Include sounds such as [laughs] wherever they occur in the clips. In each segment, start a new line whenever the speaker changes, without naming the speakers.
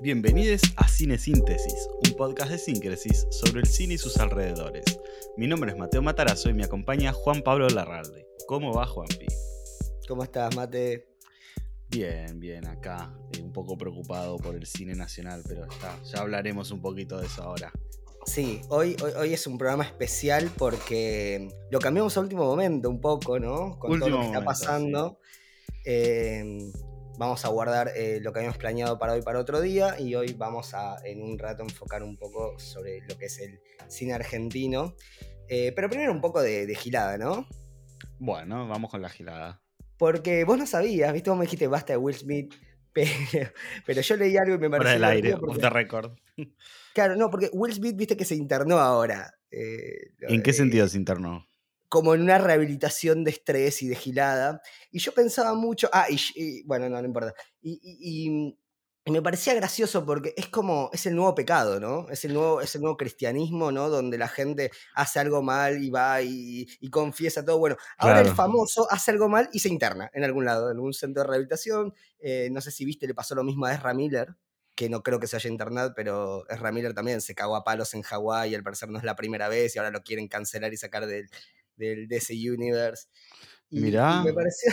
Bienvenidos a Cine Síntesis, un podcast de Síncresis sobre el cine y sus alrededores. Mi nombre es Mateo Matarazo y me acompaña Juan Pablo Larralde. ¿Cómo va, Juanpi?
¿Cómo estás, Mate?
Bien, bien, acá. eh, un poco preocupado por el cine nacional, pero ya, ya hablaremos un poquito de eso ahora.
Sí, hoy, hoy, hoy es un programa especial porque lo cambiamos a último momento un poco, ¿no? Con todo lo que está
momento,
pasando. Eh, vamos a guardar eh, lo que habíamos planeado para hoy para otro día y hoy vamos a en un rato enfocar un poco sobre lo que es el cine argentino. Eh, pero primero un poco de, de gilada, ¿no?
Bueno, vamos con la gilada.
Porque vos no sabías, ¿viste? Vos me dijiste basta de Will Smith, [laughs] pero, pero yo leí algo y me pareció
del aire,
divertido
off
porque-
the record.
Claro, no, porque Will Smith, viste que se internó ahora. eh,
¿En qué sentido se internó?
Como en una rehabilitación de estrés y de gilada. Y yo pensaba mucho. Ah, y, y- bueno, no, no importa. Y, y- y- y me parecía gracioso porque es como. Es el nuevo pecado, ¿no? Es el nuevo, es el nuevo cristianismo, ¿no? Donde la gente hace algo mal y va y, confiesa todo. Bueno, ahora el famoso hace algo mal y se interna en algún lado, en algún centro de rehabilitación. Eh, no sé si viste, le pasó lo mismo a Ezra Miller que no creo que se haya internado, pero Ezra Miller también se cagó a palos en Hawái, al parecer no es la primera vez y ahora lo quieren cancelar y sacar del, del DC Universe. Y, y
Mirá.
me pareció,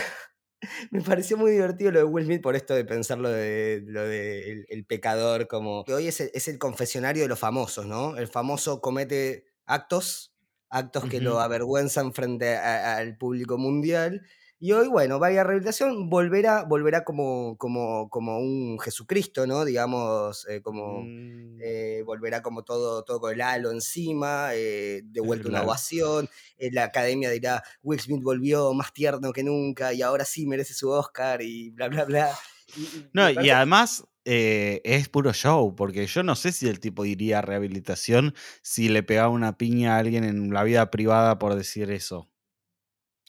[laughs] me pareció muy divertido lo de Will Smith por esto de pensar lo de, lo de el, el pecador como... Que hoy es el, es el confesionario de los famosos, ¿no? El famoso comete actos, actos que lo avergüenzan frente a- al público mundial. Y hoy, bueno, vaya rehabilitación, volverá, volverá como, como, como un Jesucristo, ¿no? Digamos, eh, como
Mm,
eh, volverá como todo, todo con el halo encima, eh, de vuelta una ovación, eh, la academia dirá, Will Smith volvió más tierno que nunca y ahora sí merece su Oscar y bla, bla, bla. Y- y
No, y además eh, es puro show, porque yo no sé si el tipo diría rehabilitación si le pegaba una piña a alguien en la vida privada por decir eso.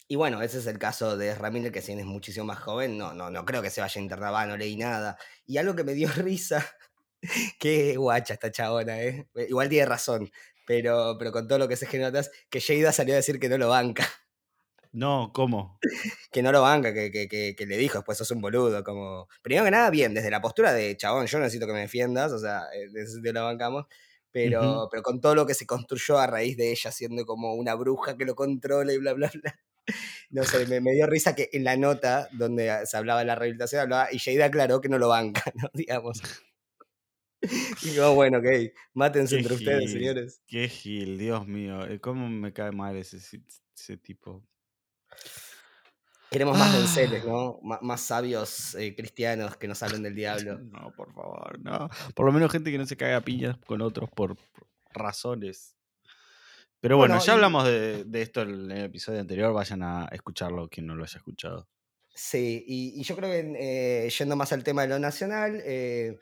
Y bueno, ese es el caso de Ramírez, que si bien es muchísimo más joven, no, no, no creo que se vaya a internar, va, no leí nada. Y algo que me dio [laughs] risa, que guacha esta chabona, ¿eh? Igual tiene razón, pero, pero con todo lo que se genera atrás, que Sheida salió a decir que no lo banca.
No, ¿cómo? [laughs]
que no lo banca, que, que, que, que le dijo, después sos un boludo, como... Primero que nada, bien, desde la postura de chabón, yo necesito que me defiendas, o sea, en ese sentido lo bancamos, pero,
Ujú.
pero con todo lo que se construyó a raíz de ella siendo como una bruja que lo controla y bla, bla, bla. No sé, me, me dio risa que en la nota donde se hablaba de la rehabilitación, hablaba, y Sheida aclaró que no lo banca, [laughs] ¿no? Digamos. Y como, bueno, ok, mátense
Qué
entre ustedes, señores.
Qué gil, Dios mío. eh, ¿Cómo me cae mal ese, tipo?
Queremos más donceles,
Ah.
¿no? Má- más sabios eh, cristianos que nos hablen del diablo. [laughs]
No, por favor, no. Por lo menos gente que no se caga a piñas con otros por razones. Pero bueno,
Bueno,
ya
y-
hablamos de, de esto en el episodio anterior. Vayan a escucharlo quien no lo haya escuchado.
Sí, y, y yo creo que eh, yendo más al tema de lo nacional, eh,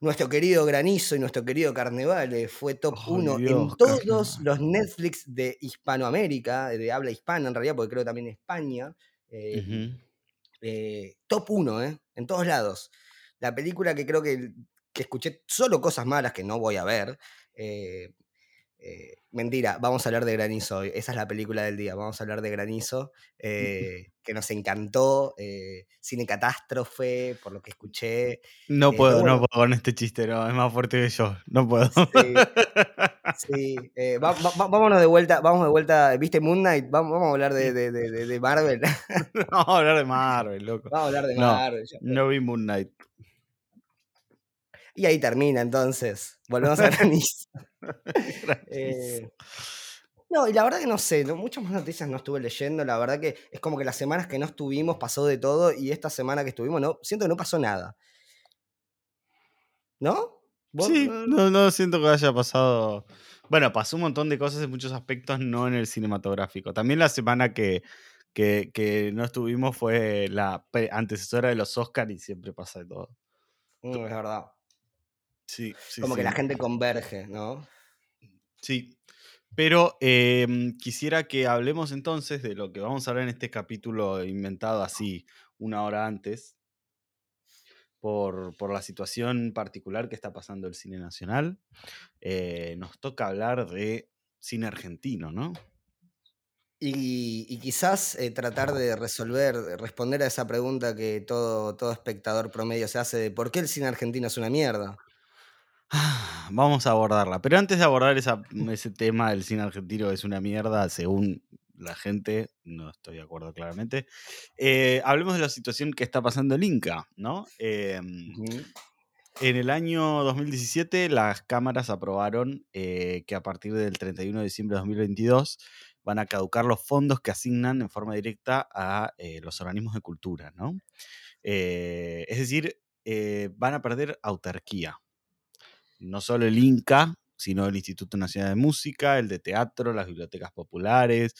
nuestro querido Granizo y nuestro querido Carnaval eh, fue top
Ay,
1
Dios,
en todos los Netflix de Hispanoamérica, de habla hispana en realidad, porque creo también España. eh, eh, top 1, ¿eh? En todos lados. La película que creo que, que escuché solo cosas malas que no voy a ver. Eh, eh, mentira, vamos a hablar de Granizo hoy. Esa es la película del día. Vamos a hablar de Granizo, eh, [laughs] que nos encantó. eh, cine catástrofe, por lo que escuché.
No
Eh,
puedo, no puedo con este chiste, no, es más fuerte que yo. No puedo.
sí, [laughs] sí. eh, va- va- va- vámonos de vuelta, vamos de vuelta. ¿Viste Moon Knight? Vamos, vamos a hablar de, de- de- de- de Marvel. [laughs]
Vamos a hablar de Marvel, loco.
vamos a hablar de
No,
Marvel. ya
no vi Moon Knight.
Y ahí termina entonces. Volvemos a [laughs] [laughs] Granizo. Eh, no, y la verdad que no sé, no- muchas más noticias no estuve leyendo, la verdad que es como que las semanas que no estuvimos pasó de todo y esta semana que estuvimos no, siento que no pasó nada. ¿No? ¿Vos,
Sí, no, no siento que haya pasado. Bueno, pasó un montón de cosas en muchos aspectos, no en el cinematográfico. También la semana que, que, que no estuvimos fue la pre- antecesora de los Oscars y siempre pasa de todo.
mm, es verdad.
Sí, sí,
Como que la gente converge, ¿no?
Sí. Pero em, quisiera que hablemos entonces de lo que vamos a hablar en este capítulo inventado así una hora antes, por, por la situación particular que está pasando el cine nacional. Eh, nos toca hablar de cine argentino, ¿no?
Y, y quizás eh, tratar de resolver, de responder a esa pregunta que todo, todo espectador promedio se hace de por qué el cine argentino es una mierda.
Vamos a abordarla. Pero antes de abordar ese tema del cine argentino es una mierda, según la gente, no estoy de acuerdo claramente, eh, hablemos de la situación que está pasando el Inca, ¿no? Em, en el año 2017 las cámaras aprobaron eh, que a partir del 31 de diciembre de 2022 van a caducar los fondos que asignan en forma directa a eh, los organismos de cultura, ¿no? es decir, van a perder autarquía no solo el INCA, sino el Instituto Nacional de Música, el de Teatro, las bibliotecas populares,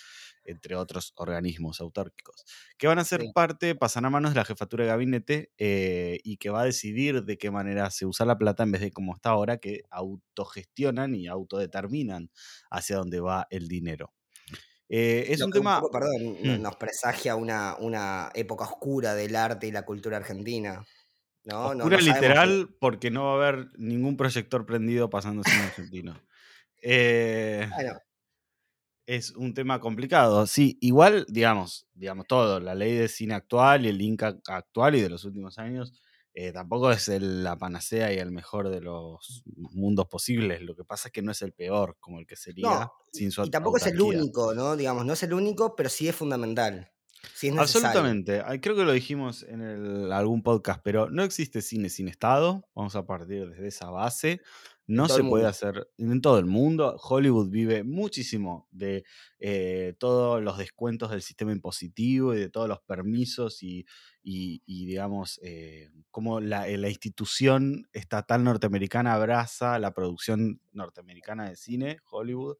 entre otros organismos autárquicos, que van a ser parte, pasan a manos de la jefatura de gabinete eh, y que va a decidir de qué manera se usa la plata en vez de como está ahora, que autogestionan y autodeterminan hacia dónde va el dinero. Eh, es un tema.
perdón, mm. nos presagia una, una época oscura del arte y la cultura argentina.
No, Oscura literal porque no va a haber ningún proyector prendido pasando en argentino. Eh, es un tema complicado. Sí, igual, digamos, digamos todo, la ley de cine actual y el Inca actual y de los últimos años, eh, tampoco es la panacea y el mejor de los mundos posibles. Lo que pasa es que no es el peor, como el que sería sin su
Y tampoco es el único, ¿no? Digamos, no es el único, pero sí es fundamental.
Absolutamente. Creo que lo dijimos en algún podcast, pero no existe cine sin Estado. Vamos a partir desde esa base. No se puede hacer en todo el mundo. Hollywood vive muchísimo de eh, todos los descuentos del sistema impositivo y de todos los permisos y, digamos, eh, cómo la, la, institución estatal norteamericana abraza la producción norteamericana de cine, Hollywood,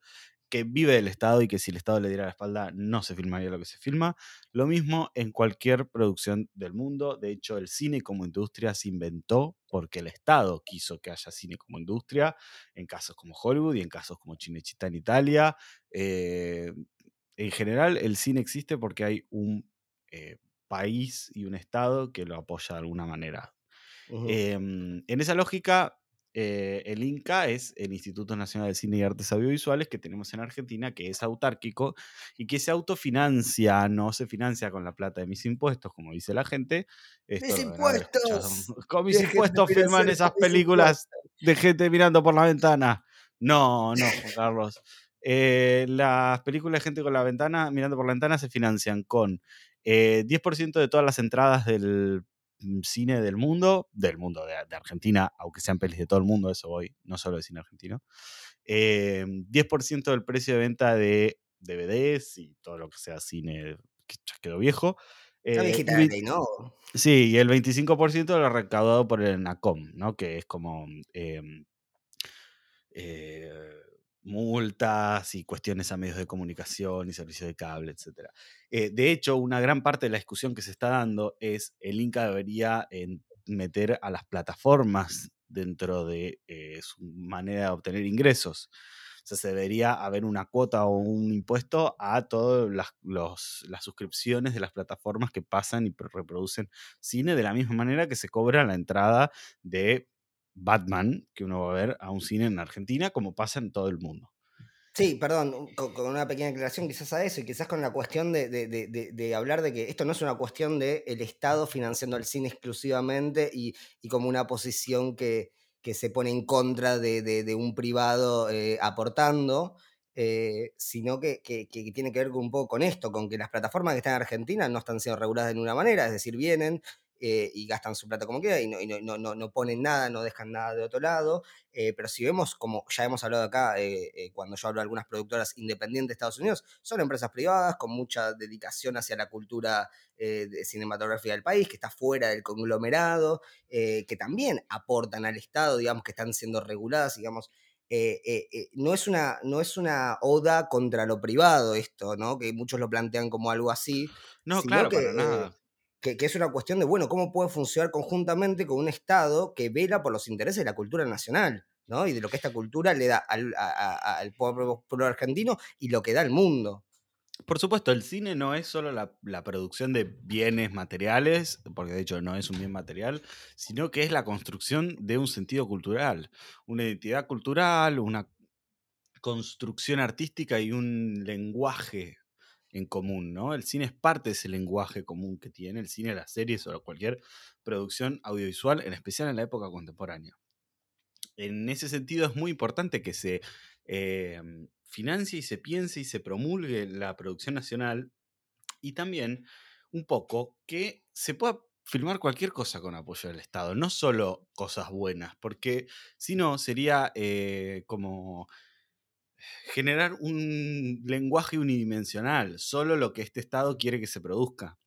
que vive del Estado y que si el Estado le diera la espalda no se filmaría lo que se filma. Lo mismo en cualquier producción del mundo. De hecho, el cine como industria se inventó porque el Estado quiso que haya cine como industria, en casos como Hollywood y en casos como Cinecittà en Italia. Eh, en general, el cine existe porque hay un eh, país y un Estado que lo apoya de alguna manera. Em, en esa lógica, eh, el INCA es el Instituto Nacional de Cine y Artes Audiovisuales que tenemos en Argentina, que es autárquico y que se autofinancia, no se financia con la plata de mis impuestos, como dice la gente.
¡Mis impuestos! [laughs]
Con mis impuestos filman esas películas de gente mirando por la ventana. No, no, Juan [laughs] Carlos. Eh, las películas de gente con la ventana, mirando por la ventana, se financian con 10% eh, de todas las entradas del cine del mundo, del mundo de, Argentina, aunque sean pelis de todo el mundo, eso voy, no solo de cine argentino. 10% em, del precio de venta de DVDs y todo lo que sea cine que ya quedó viejo.
Eh, ¿no?
Sí, y el 25% de lo recaudado por el NACOM, ¿no? Que es como em, eh, multas y cuestiones a medios de comunicación y servicios de cable, etc. Eh, de hecho, una gran parte de la discusión que se está dando es el Inca debería meter a las plataformas dentro de eh, su manera de obtener ingresos. O sea, se debería haber una cuota o un impuesto a todas las, las suscripciones de las plataformas que pasan y reproducen cine de la misma manera que se cobra la entrada de Batman que uno va a ver a un cine en Argentina, como pasa en todo el mundo.
Sí, perdón, con, una pequeña aclaración quizás a eso y quizás con la cuestión de, hablar de que esto no es una cuestión del el Estado financiando el cine exclusivamente y, como una posición que, se pone en contra de, un privado eh, aportando, eh, sino que, tiene que ver un poco con esto, con que las plataformas que están en Argentina no están siendo reguladas de ninguna manera, es decir, vienen, eh, y gastan su plata como quieran y, no, no, no, ponen nada, no dejan nada de otro lado. Eh, pero si vemos, como ya hemos hablado acá, eh, cuando yo hablo de algunas productoras independientes de Estados Unidos, son empresas privadas con mucha dedicación hacia la cultura de cinematográfica del país, que está fuera del conglomerado, que también aportan al Estado, digamos, que están siendo reguladas, digamos. no, es una, no es una oda contra lo privado esto, ¿no? Que muchos lo plantean como algo así.
No, claro, para nada
que, es una cuestión de, bueno, cómo puede funcionar conjuntamente con un Estado que vela por los intereses de la cultura nacional, ¿no? Y de lo que esta cultura le da al, pueblo, argentino y lo que da al mundo.
Por supuesto, el cine no es solo la, la, producción de bienes materiales, porque de hecho no es un bien material, sino que es la construcción de un sentido cultural, una identidad cultural, una construcción artística y un lenguaje en común, ¿no? El cine es parte de ese lenguaje común que tiene el cine, las series o cualquier producción audiovisual, en especial en la época contemporánea. en ese sentido es muy importante que se eh, financie y se piense y se promulgue la producción nacional y también un poco que se pueda filmar cualquier cosa con apoyo del Estado, no solo cosas buenas, porque si no sería eh, como generar un lenguaje unidimensional, solo lo que este Estado quiere que se produzca.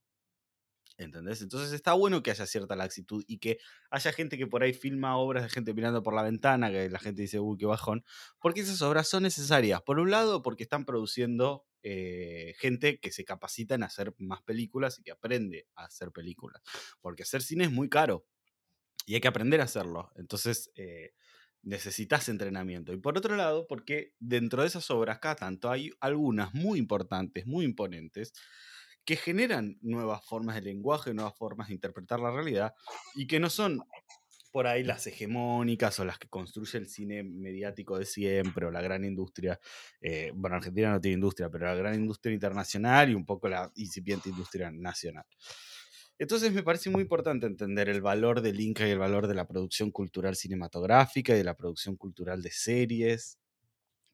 ¿Entendés? Entonces está bueno que haya cierta laxitud y que haya gente que por ahí filma obras de gente mirando por la ventana, que la gente dice, uy, qué bajón, porque esas obras son necesarias. Por un lado, porque están produciendo eh, gente que se capacita en hacer más películas y que aprende a hacer películas. Porque hacer cine es muy caro y hay que aprender a hacerlo. Entonces, eh, necesitas entrenamiento. Y por otro lado, porque dentro de esas obras, cada tanto hay algunas muy importantes, muy imponentes, que generan nuevas formas de lenguaje, nuevas formas de interpretar la realidad y que no son por ahí las hegemónicas o las que construye el cine mediático de siempre o la gran industria. Eh, bueno, Argentina no tiene industria, pero la gran industria internacional y un poco la incipiente industria nacional. Entonces me parece muy importante entender el valor del Inca y el valor de la producción cultural cinematográfica y de la producción cultural de series,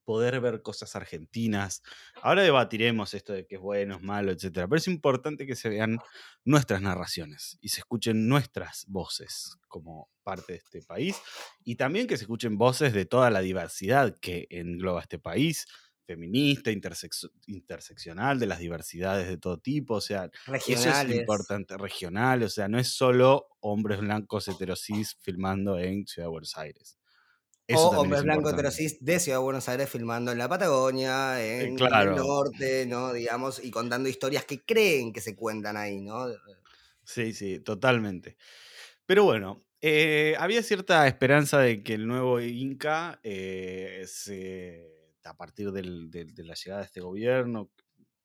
poder ver cosas argentinas. Ahora debatiremos esto de que es bueno, es malo, etc. Pero es importante que se vean nuestras narraciones y se escuchen nuestras voces como parte de este país y también que se escuchen voces de toda la diversidad que engloba este país feminista, interseccional, de las diversidades de todo tipo, o sea, eso es importante, regional, o sea, no es solo hombres blancos heterosis filmando en Ciudad de Buenos Aires.
o hombres blancos heterosis de Ciudad de Buenos Aires filmando en la Patagonia, eh, en, el norte, ¿no? Digamos, y contando historias que creen que se cuentan ahí, ¿no?
Sí, sí, totalmente. Pero bueno, eh, había cierta esperanza de que el nuevo Inca eh, se a partir de la llegada de este gobierno,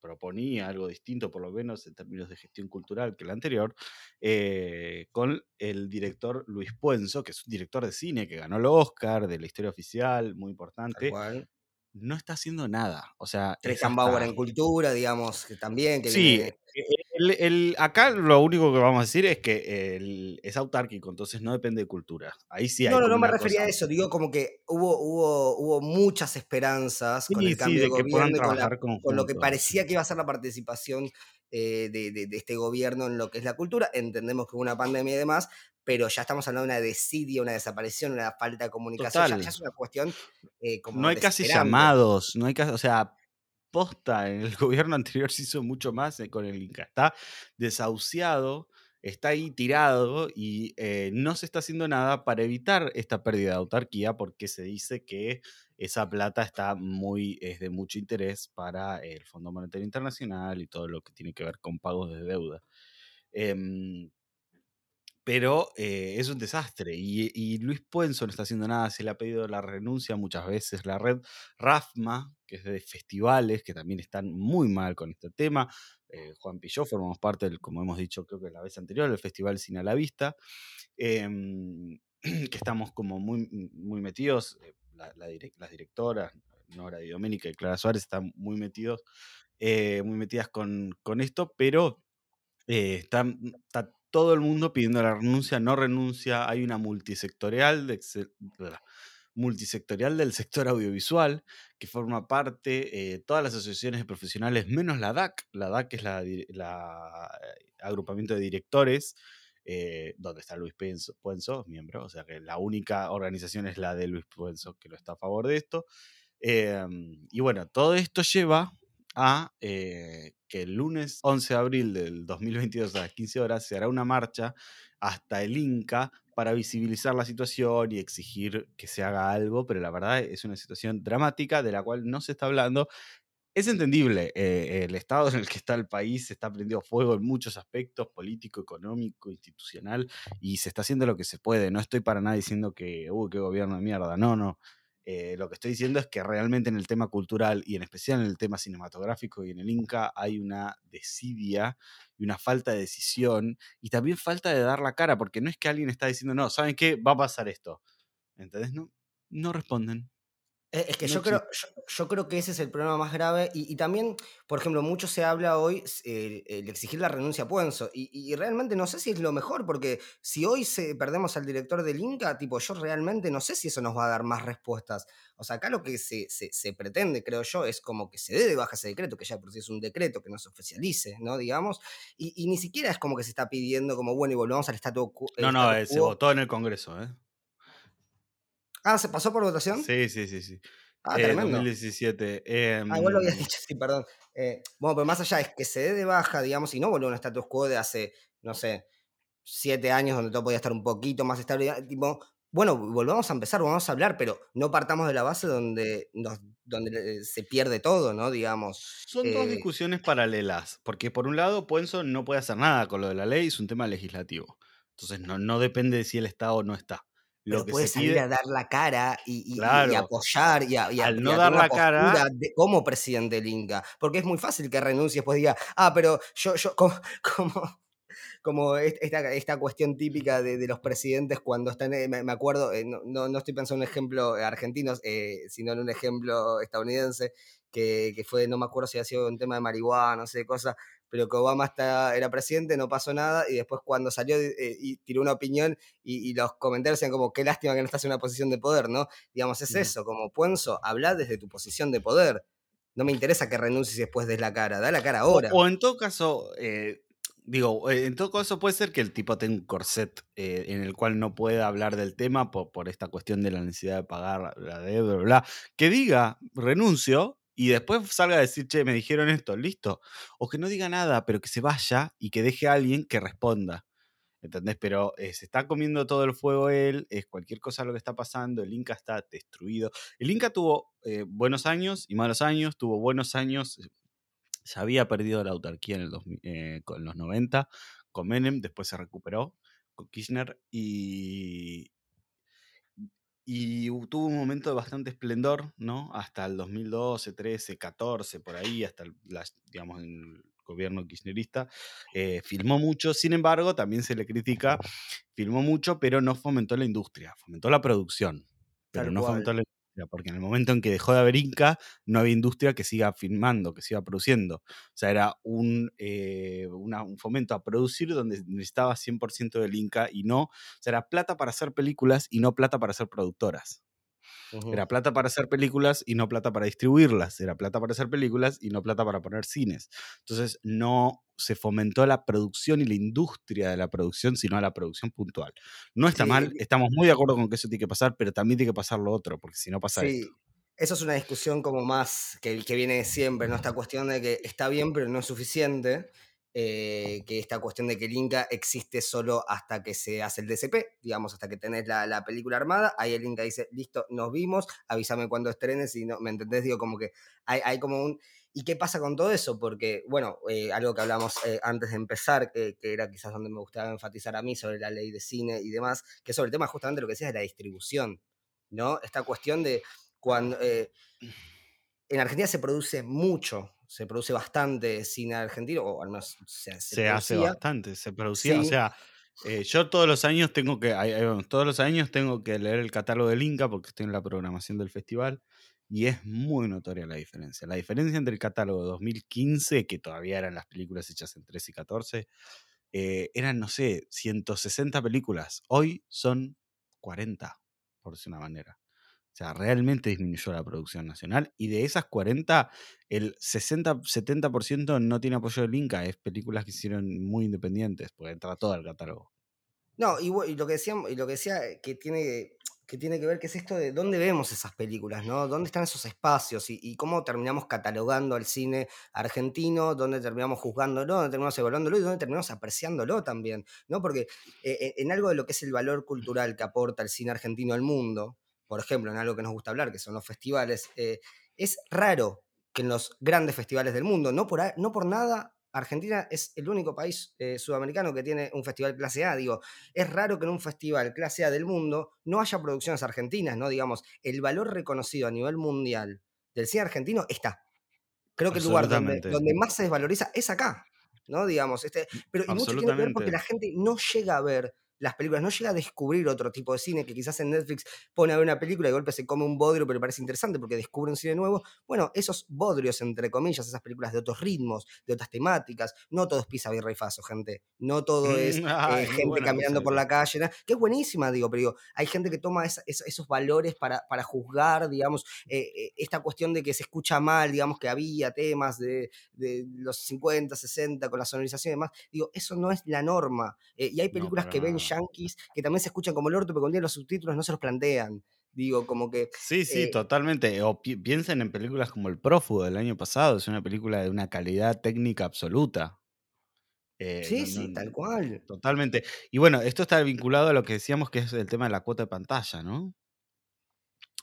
proponía algo distinto, por lo menos en términos de gestión cultural que el anterior, eh, con el director Luis Puenzo, que es un director de cine que ganó el Oscar de la historia oficial, muy importante. No está haciendo nada. O sea.
Bauer en cultura, digamos, que también. Que
sí, el, acá lo único que vamos a decir es que el, es autárquico, entonces no depende de cultura. Ahí sí hay
No, no, no me refería a eso. Digo como que hubo, hubo, hubo muchas esperanzas con el cambio de, gobierno y con, lo que parecía que iba a ser la participación eh, de, este gobierno en lo que es la cultura. Entendemos que hubo una pandemia y demás, pero ya estamos hablando de una desidia, una desaparición, una falta de comunicación. Ya, es una cuestión eh, como.
No hay casi llamados, no hay casi. O sea, en el [laughs] gobierno anterior se hizo mucho más eh, con el Inca. Está desahuciado, está ahí tirado y eh, no se está haciendo nada para evitar esta pérdida de autarquía porque se dice que esa plata está muy, es de mucho interés para el Fondo Monetario Internacional y todo lo que tiene que ver con pagos de deuda. Em, pero eh, es un desastre. Y, Luis Puenzo no está haciendo nada, se le ha pedido la renuncia muchas veces. La red RAFMA, que es de festivales, que también están muy mal con este tema. Eh, Juan Pilló formamos parte, del, como hemos dicho, creo que la vez anterior, del Festival Cine a la Vista, em, [clears throat] que estamos como muy, muy metidos. Eh, las directoras, Nora y Doménica y Clara Suárez, están muy metidos, muy metidas con, con esto, pero están, está todo el mundo pidiendo la renuncia, no renuncia, hay una multisectorial, de, multisectorial del sector audiovisual que forma parte eh, todas las asociaciones de profesionales menos la DAC, la DAC es la, eh, agrupamiento de directores, eh, donde está Luis Puenzo, miembro, o sea que la única organización es la de Luis Puenzo que lo está a favor de esto. Em, y bueno, todo esto lleva a eh, que el lunes 11 de abril del 2022 a las 15 horas se hará una marcha hasta el Inca para visibilizar la situación y exigir que se haga algo, pero la verdad es una situación dramática de la cual no se está hablando. Es entendible, eh, el estado [laughs] en el que está el país está prendido fuego en muchos aspectos, político, económico, institucional, y se está haciendo lo que se puede. No estoy para nada diciendo que, uy, qué gobierno de mierda, no, no eh, lo que estoy diciendo es que realmente en el tema cultural y en especial en el tema cinematográfico y en el Inca hay una desidia y una falta de decisión y también falta de dar la cara, porque no es que alguien está diciendo, no, ¿saben qué? Va a pasar esto. ¿Entendés? No, no responden.
Eh, Es que
No
yo creo, yo, yo creo que ese es el problema más grave y, y también, por ejemplo, mucho se habla hoy eh, el exigir la renuncia a Puenzo y, y realmente no sé si es lo mejor porque si hoy se, perdemos al director del Inca, tipo, yo realmente no sé si eso nos va a dar más respuestas. O sea, acá lo que se, se- se pretende, creo yo, es como que se dé de baja ese decreto, que ya por sí es un decreto, que no se oficialice, ¿no? Digamos, y, y ni siquiera es como que se está pidiendo como, bueno, y volvamos al status quo.
No, no, eh, se votó en el Congreso, ¿eh?
Ah, ¿se pasó por votación?
Sí, sí, sí, sí.
Ah,
Eh,
tremendo.
2017.
Ah, igual lo habías
em,
dicho, sí, perdón. Eh, bueno, pero más allá es que se dé de baja, digamos, y no vuelva a un status quo de hace, no sé, siete años donde todo podía estar un poquito más estable. Tipo, bueno, volvamos a empezar, vamos a hablar, pero no partamos de la base donde, nos- donde eh, se pierde todo, ¿no? Digamos.
Son dos
Eh,
discusiones paralelas, porque por un lado Puenzo no puede hacer nada con lo de la ley, es un tema legislativo. Entonces no, no depende de si él está o no está. Lo
pero
que
puede
se
salir
pide,
a dar la cara y, y- apoyar y, a, y
al no dar la cara,
de, como presidente del Inca. Porque es muy fácil que renuncie y después diga, ah, pero yo, yo, como, [laughs] como, como est- esta, esta cuestión típica de, de los presidentes cuando están, eh, me, me acuerdo, eh, no, no, estoy pensando en un ejemplo argentino, eh, sino en un ejemplo estadounidense, que, que fue, no me acuerdo si ha sido un tema de marihuana, no sé, de cosas, pero que Obama está, era presidente, no pasó nada, y después cuando salió eh, y tiró una opinión y, y los comentarios decían como, qué lástima que no estás en una posición de poder, ¿no? Digamos, es eso, como Puenzo, habla desde tu posición de poder. No me interesa que renuncies después des la cara, da la cara ahora.
o en todo caso, eh, digo, eh, en todo caso puede ser que el tipo tenga un corset eh, en el cual no pueda hablar del tema por, por esta cuestión de la necesidad de pagar la, la deuda, bla, bla. Que diga, renuncio, y después salga a decir, che, me dijeron esto, listo. O que no diga nada, pero que se vaya y que deje a alguien que responda. ¿Entendés? Pero eh, se está comiendo todo el fuego él, es cualquier cosa lo que está pasando, el Inca está destruido. El Inca tuvo eh, buenos años y malos años, tuvo buenos años, eh, ya había perdido la autarquía en, el 2000, con- en los 90 con Menem, después se recuperó con Kirchner y, y tuvo un momento de bastante esplendor, ¿no? Hasta el 2012, 13, 14, por ahí, hasta el, las- digamos, el gobierno kirchnerista. eh, filmó mucho, sin embargo, también se le critica, filmó mucho, pero no fomentó la industria, fomentó la producción, pero
Tal
no
cual.
fomentó la porque en el momento en que dejó de haber Inca, no había industria que siga filmando, que siga produciendo. O sea, era un, eh, un fomento a producir donde necesitaba 100% del Inca y no, o sea, era plata para hacer películas y no plata para hacer productoras.
Ujú.
Era plata para hacer películas y no plata para distribuirlas. Era plata para hacer películas y no plata para poner cines. Entonces no se fomentó la producción y la industria de la producción, sino la producción puntual. No está
Sí,
mal, estamos muy de acuerdo con que eso tiene que pasar, pero también tiene que pasar lo otro, porque si no pasa esto.
Sí, eso es una discusión como más que, que viene de siempre, ¿no? Esta cuestión de que está bien, pero no es suficiente. Eh, que esta cuestión de que el Inca existe solo hasta que se hace el DCP, digamos, hasta que tenés la, la película armada. Ahí el Inca dice, listo, nos vimos, avísame cuando estrenes y no, ¿me entendés? Digo, como que hay, hay como un... ¿Y qué pasa con todo eso? Porque, bueno, eh, algo que hablamos eh, antes de empezar, que, que era quizás donde me gustaba enfatizar a mí sobre la ley de cine y demás, que sobre el tema justamente lo que decías de la distribución, ¿no? Esta cuestión de cuando... en Argentina se produce mucho, se produce bastante cine argentino, o al menos se, se
Se hace bastante, se producía, o sea, eh, yo todos los años tengo que, todos los años tengo que leer el catálogo del Inca porque estoy en la programación del festival y es muy notoria la diferencia. La diferencia entre el catálogo de 2015, que todavía eran las películas hechas en 13 y 14, eh, eran, no sé, 160 películas. Hoy son 40, por decir una manera. O sea, realmente disminuyó la producción nacional y de esas 40, el 60-70% no tiene apoyo del Inca. Es películas que hicieron muy independientes, porque entra todo al catálogo.
No, y, lo que decíamos, y lo que decía eh, que tiene, que tiene que ver, que es esto de dónde vemos esas películas, ¿no? ¿Dónde están esos espacios? Y, cómo terminamos catalogando al cine argentino, dónde terminamos juzgándolo, dónde terminamos evaluándolo y dónde terminamos apreciándolo también, ¿no? Porque eh, en algo de lo que es el valor cultural que aporta el cine argentino al mundo, por ejemplo, en algo que nos gusta hablar, que son los festivales, eh, es raro que en los grandes festivales del mundo, no por, no por nada, Argentina es el único país eh, sudamericano que tiene un festival clase A, digo, es raro que en un festival clase A del mundo no haya producciones argentinas, ¿no? Digamos, el valor reconocido a nivel mundial del cine argentino está. Creo que el lugar donde, donde más se desvaloriza es acá, ¿no? Digamos, este, pero y mucho tiene que ver porque la gente no llega a ver las películas, no llega a descubrir otro tipo de cine que quizás en Netflix pone a ver una película y de golpe se come un bodrio, pero parece interesante porque descubre un cine nuevo. Bueno, esos bodrios, entre comillas, esas películas de otros ritmos, de otras temáticas, no todo es pizza, birra y faso, gente. No todo es
Mm,
eh, gente
buena
caminando por la calle, ¿no? que es buenísima, digo, pero digo, hay gente que toma esa- esa- esos valores para, para juzgar, digamos, eh, eh, esta cuestión de que se escucha mal, digamos, que había temas de, de los 50, 60 con la sonorización y demás. Digo, eso no es la norma. Eh, y hay películas que ven
nada.
Yankees que también se escuchan como el orto, pero cuando tienen los subtítulos no se los plantean. Digo, como que
Sí, sí,
eh,
totalmente. O pi- piensen en películas como El Prófugo del año pasado, es una película de una calidad técnica absoluta. Eh,
sí,
no-
sí,
no-
tal cual.
totalmente. Y bueno, esto está vinculado a lo que decíamos que es el tema de la cuota de pantalla, ¿no?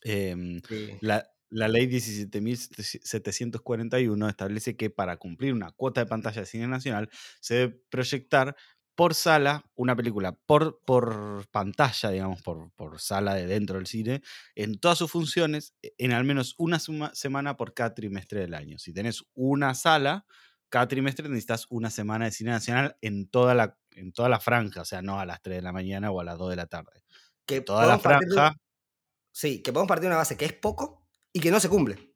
Em,
Sí.
la, la ley 17.741 establece que para cumplir una cuota de pantalla de cine nacional se debe proyectar por sala una película, por, por pantalla, digamos, por, por sala de dentro del cine, en todas sus funciones, e- en al menos una suma- semana por cada trimestre del año. Si tenés una sala, cada trimestre necesitas una semana de cine nacional en toda la, en toda la franja, o sea, no a las 3 de la mañana o a las 2 de la tarde.
Que
toda la
partir
franja.
sí, que podemos partir de una base que es poco y que no se cumple.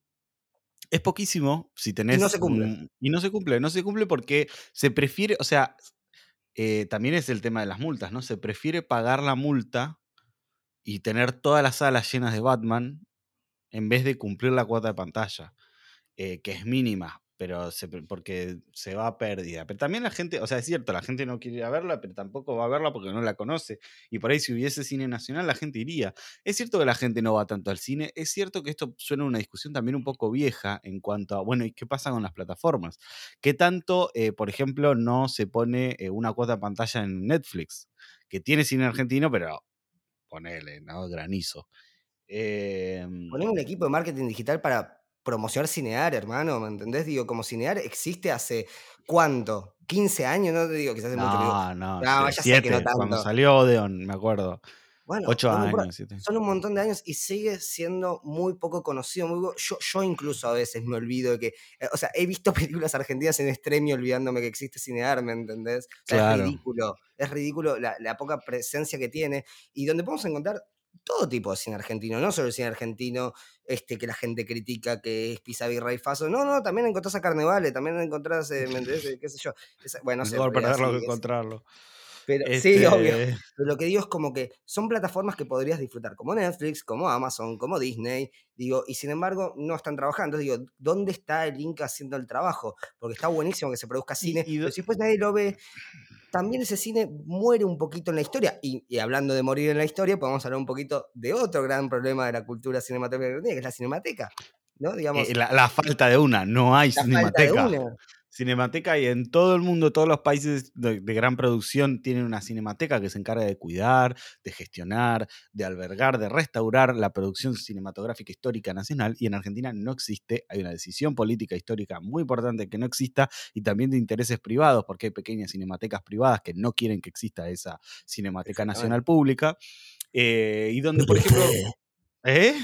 Es poquísimo si
Y no
tenés.
se cumple.
un- y no se cumple, no se cumple porque se prefiere, o sea, eh, también es el tema de las multas, ¿no? Se prefiere pagar la multa y tener todas las salas llenas de Batman en vez de cumplir la cuota de pantalla, eh, que es mínima, pero se porque se va a pérdida. Pero también la gente, o sea, es cierto, la gente no quiere ir a verla, pero tampoco va a verla porque no la conoce. Y por ahí si hubiese cine nacional, la gente iría. Es cierto que la gente no va tanto al cine, es cierto que esto suena a una discusión también un poco vieja en cuanto a, bueno, ¿y qué pasa con las plataformas? ¿Qué tanto, eh, por ejemplo, no se pone eh, una cuota de pantalla en Netflix? Que tiene cine argentino, pero ponele, ¿no? Granizo. Em,
Ponemos un equipo de marketing digital para promocionar Cinear, hermano, ¿me entendés? Digo, como Cinear existe hace ¿cuánto? ¿15 años? No te digo, quizás hace mucho, pero digo,
no, no,
no, ya sé que no
siete, cuando
tanto.
salió Odeon, me acuerdo.
Bueno,
Ocho
no me importa,
años, siete.
son un montón de años y sigue siendo muy poco conocido. Muy yo, yo incluso a veces me olvido de que, eh, o sea, he visto [laughs] películas argentinas en extremio olvidándome que existe Cinear, ¿me entendés? O sea, es ridículo, es ridículo la, la poca presencia que tiene y donde podemos encontrar todo tipo de cine argentino, no solo el cine argentino este, que la gente critica que es birra y faso, no, no, también encontrás a Carnevale, también encontrás, eh, ¿me entendés? [laughs] Eh, qué sé yo, Esa- bueno, no sé,
perderlo que
es- pero sí, obvio.
Este, [laughs]
Pero lo que digo es como que son plataformas que podrías disfrutar, como Netflix, como Amazon, como Disney, digo, y sin embargo no están trabajando. Digo, ¿dónde está el Inca haciendo el trabajo? Porque está buenísimo que se produzca cine,
y
pero si después nadie lo ve, también ese cine muere un poquito en la historia. Y, y hablando de morir en la historia, podemos hablar un poquito de otro gran problema de la cultura cinematográfica que es la cinemateca. ¿No? Digamos,
eh, la, la falta de una, no hay
la falta de
cinemateca.
una.
Cinemateca y en todo el mundo, todos los países de, de gran producción tienen una cinemateca que se encarga de cuidar, de gestionar, de albergar, de restaurar la producción cinematográfica histórica nacional y en Argentina no existe, hay una decisión política histórica muy importante que no exista y también de intereses privados porque hay pequeñas cinematecas privadas que no quieren que exista esa cinemateca nacional pública eh, y donde por ejemplo... ¿Eh?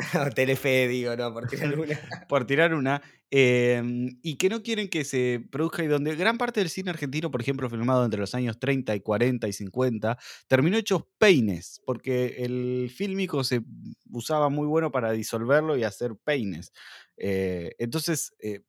[laughs]
Telefe, digo, no, porque la luna. [laughs]
por tirar una, eh, y que no quieren que se produzca y donde gran parte del cine argentino, por ejemplo, filmado entre los años 30 y 40 y 50, terminó hechos peines, porque el fílmico se usaba muy bueno para disolverlo y hacer peines. Eh, entonces, eh,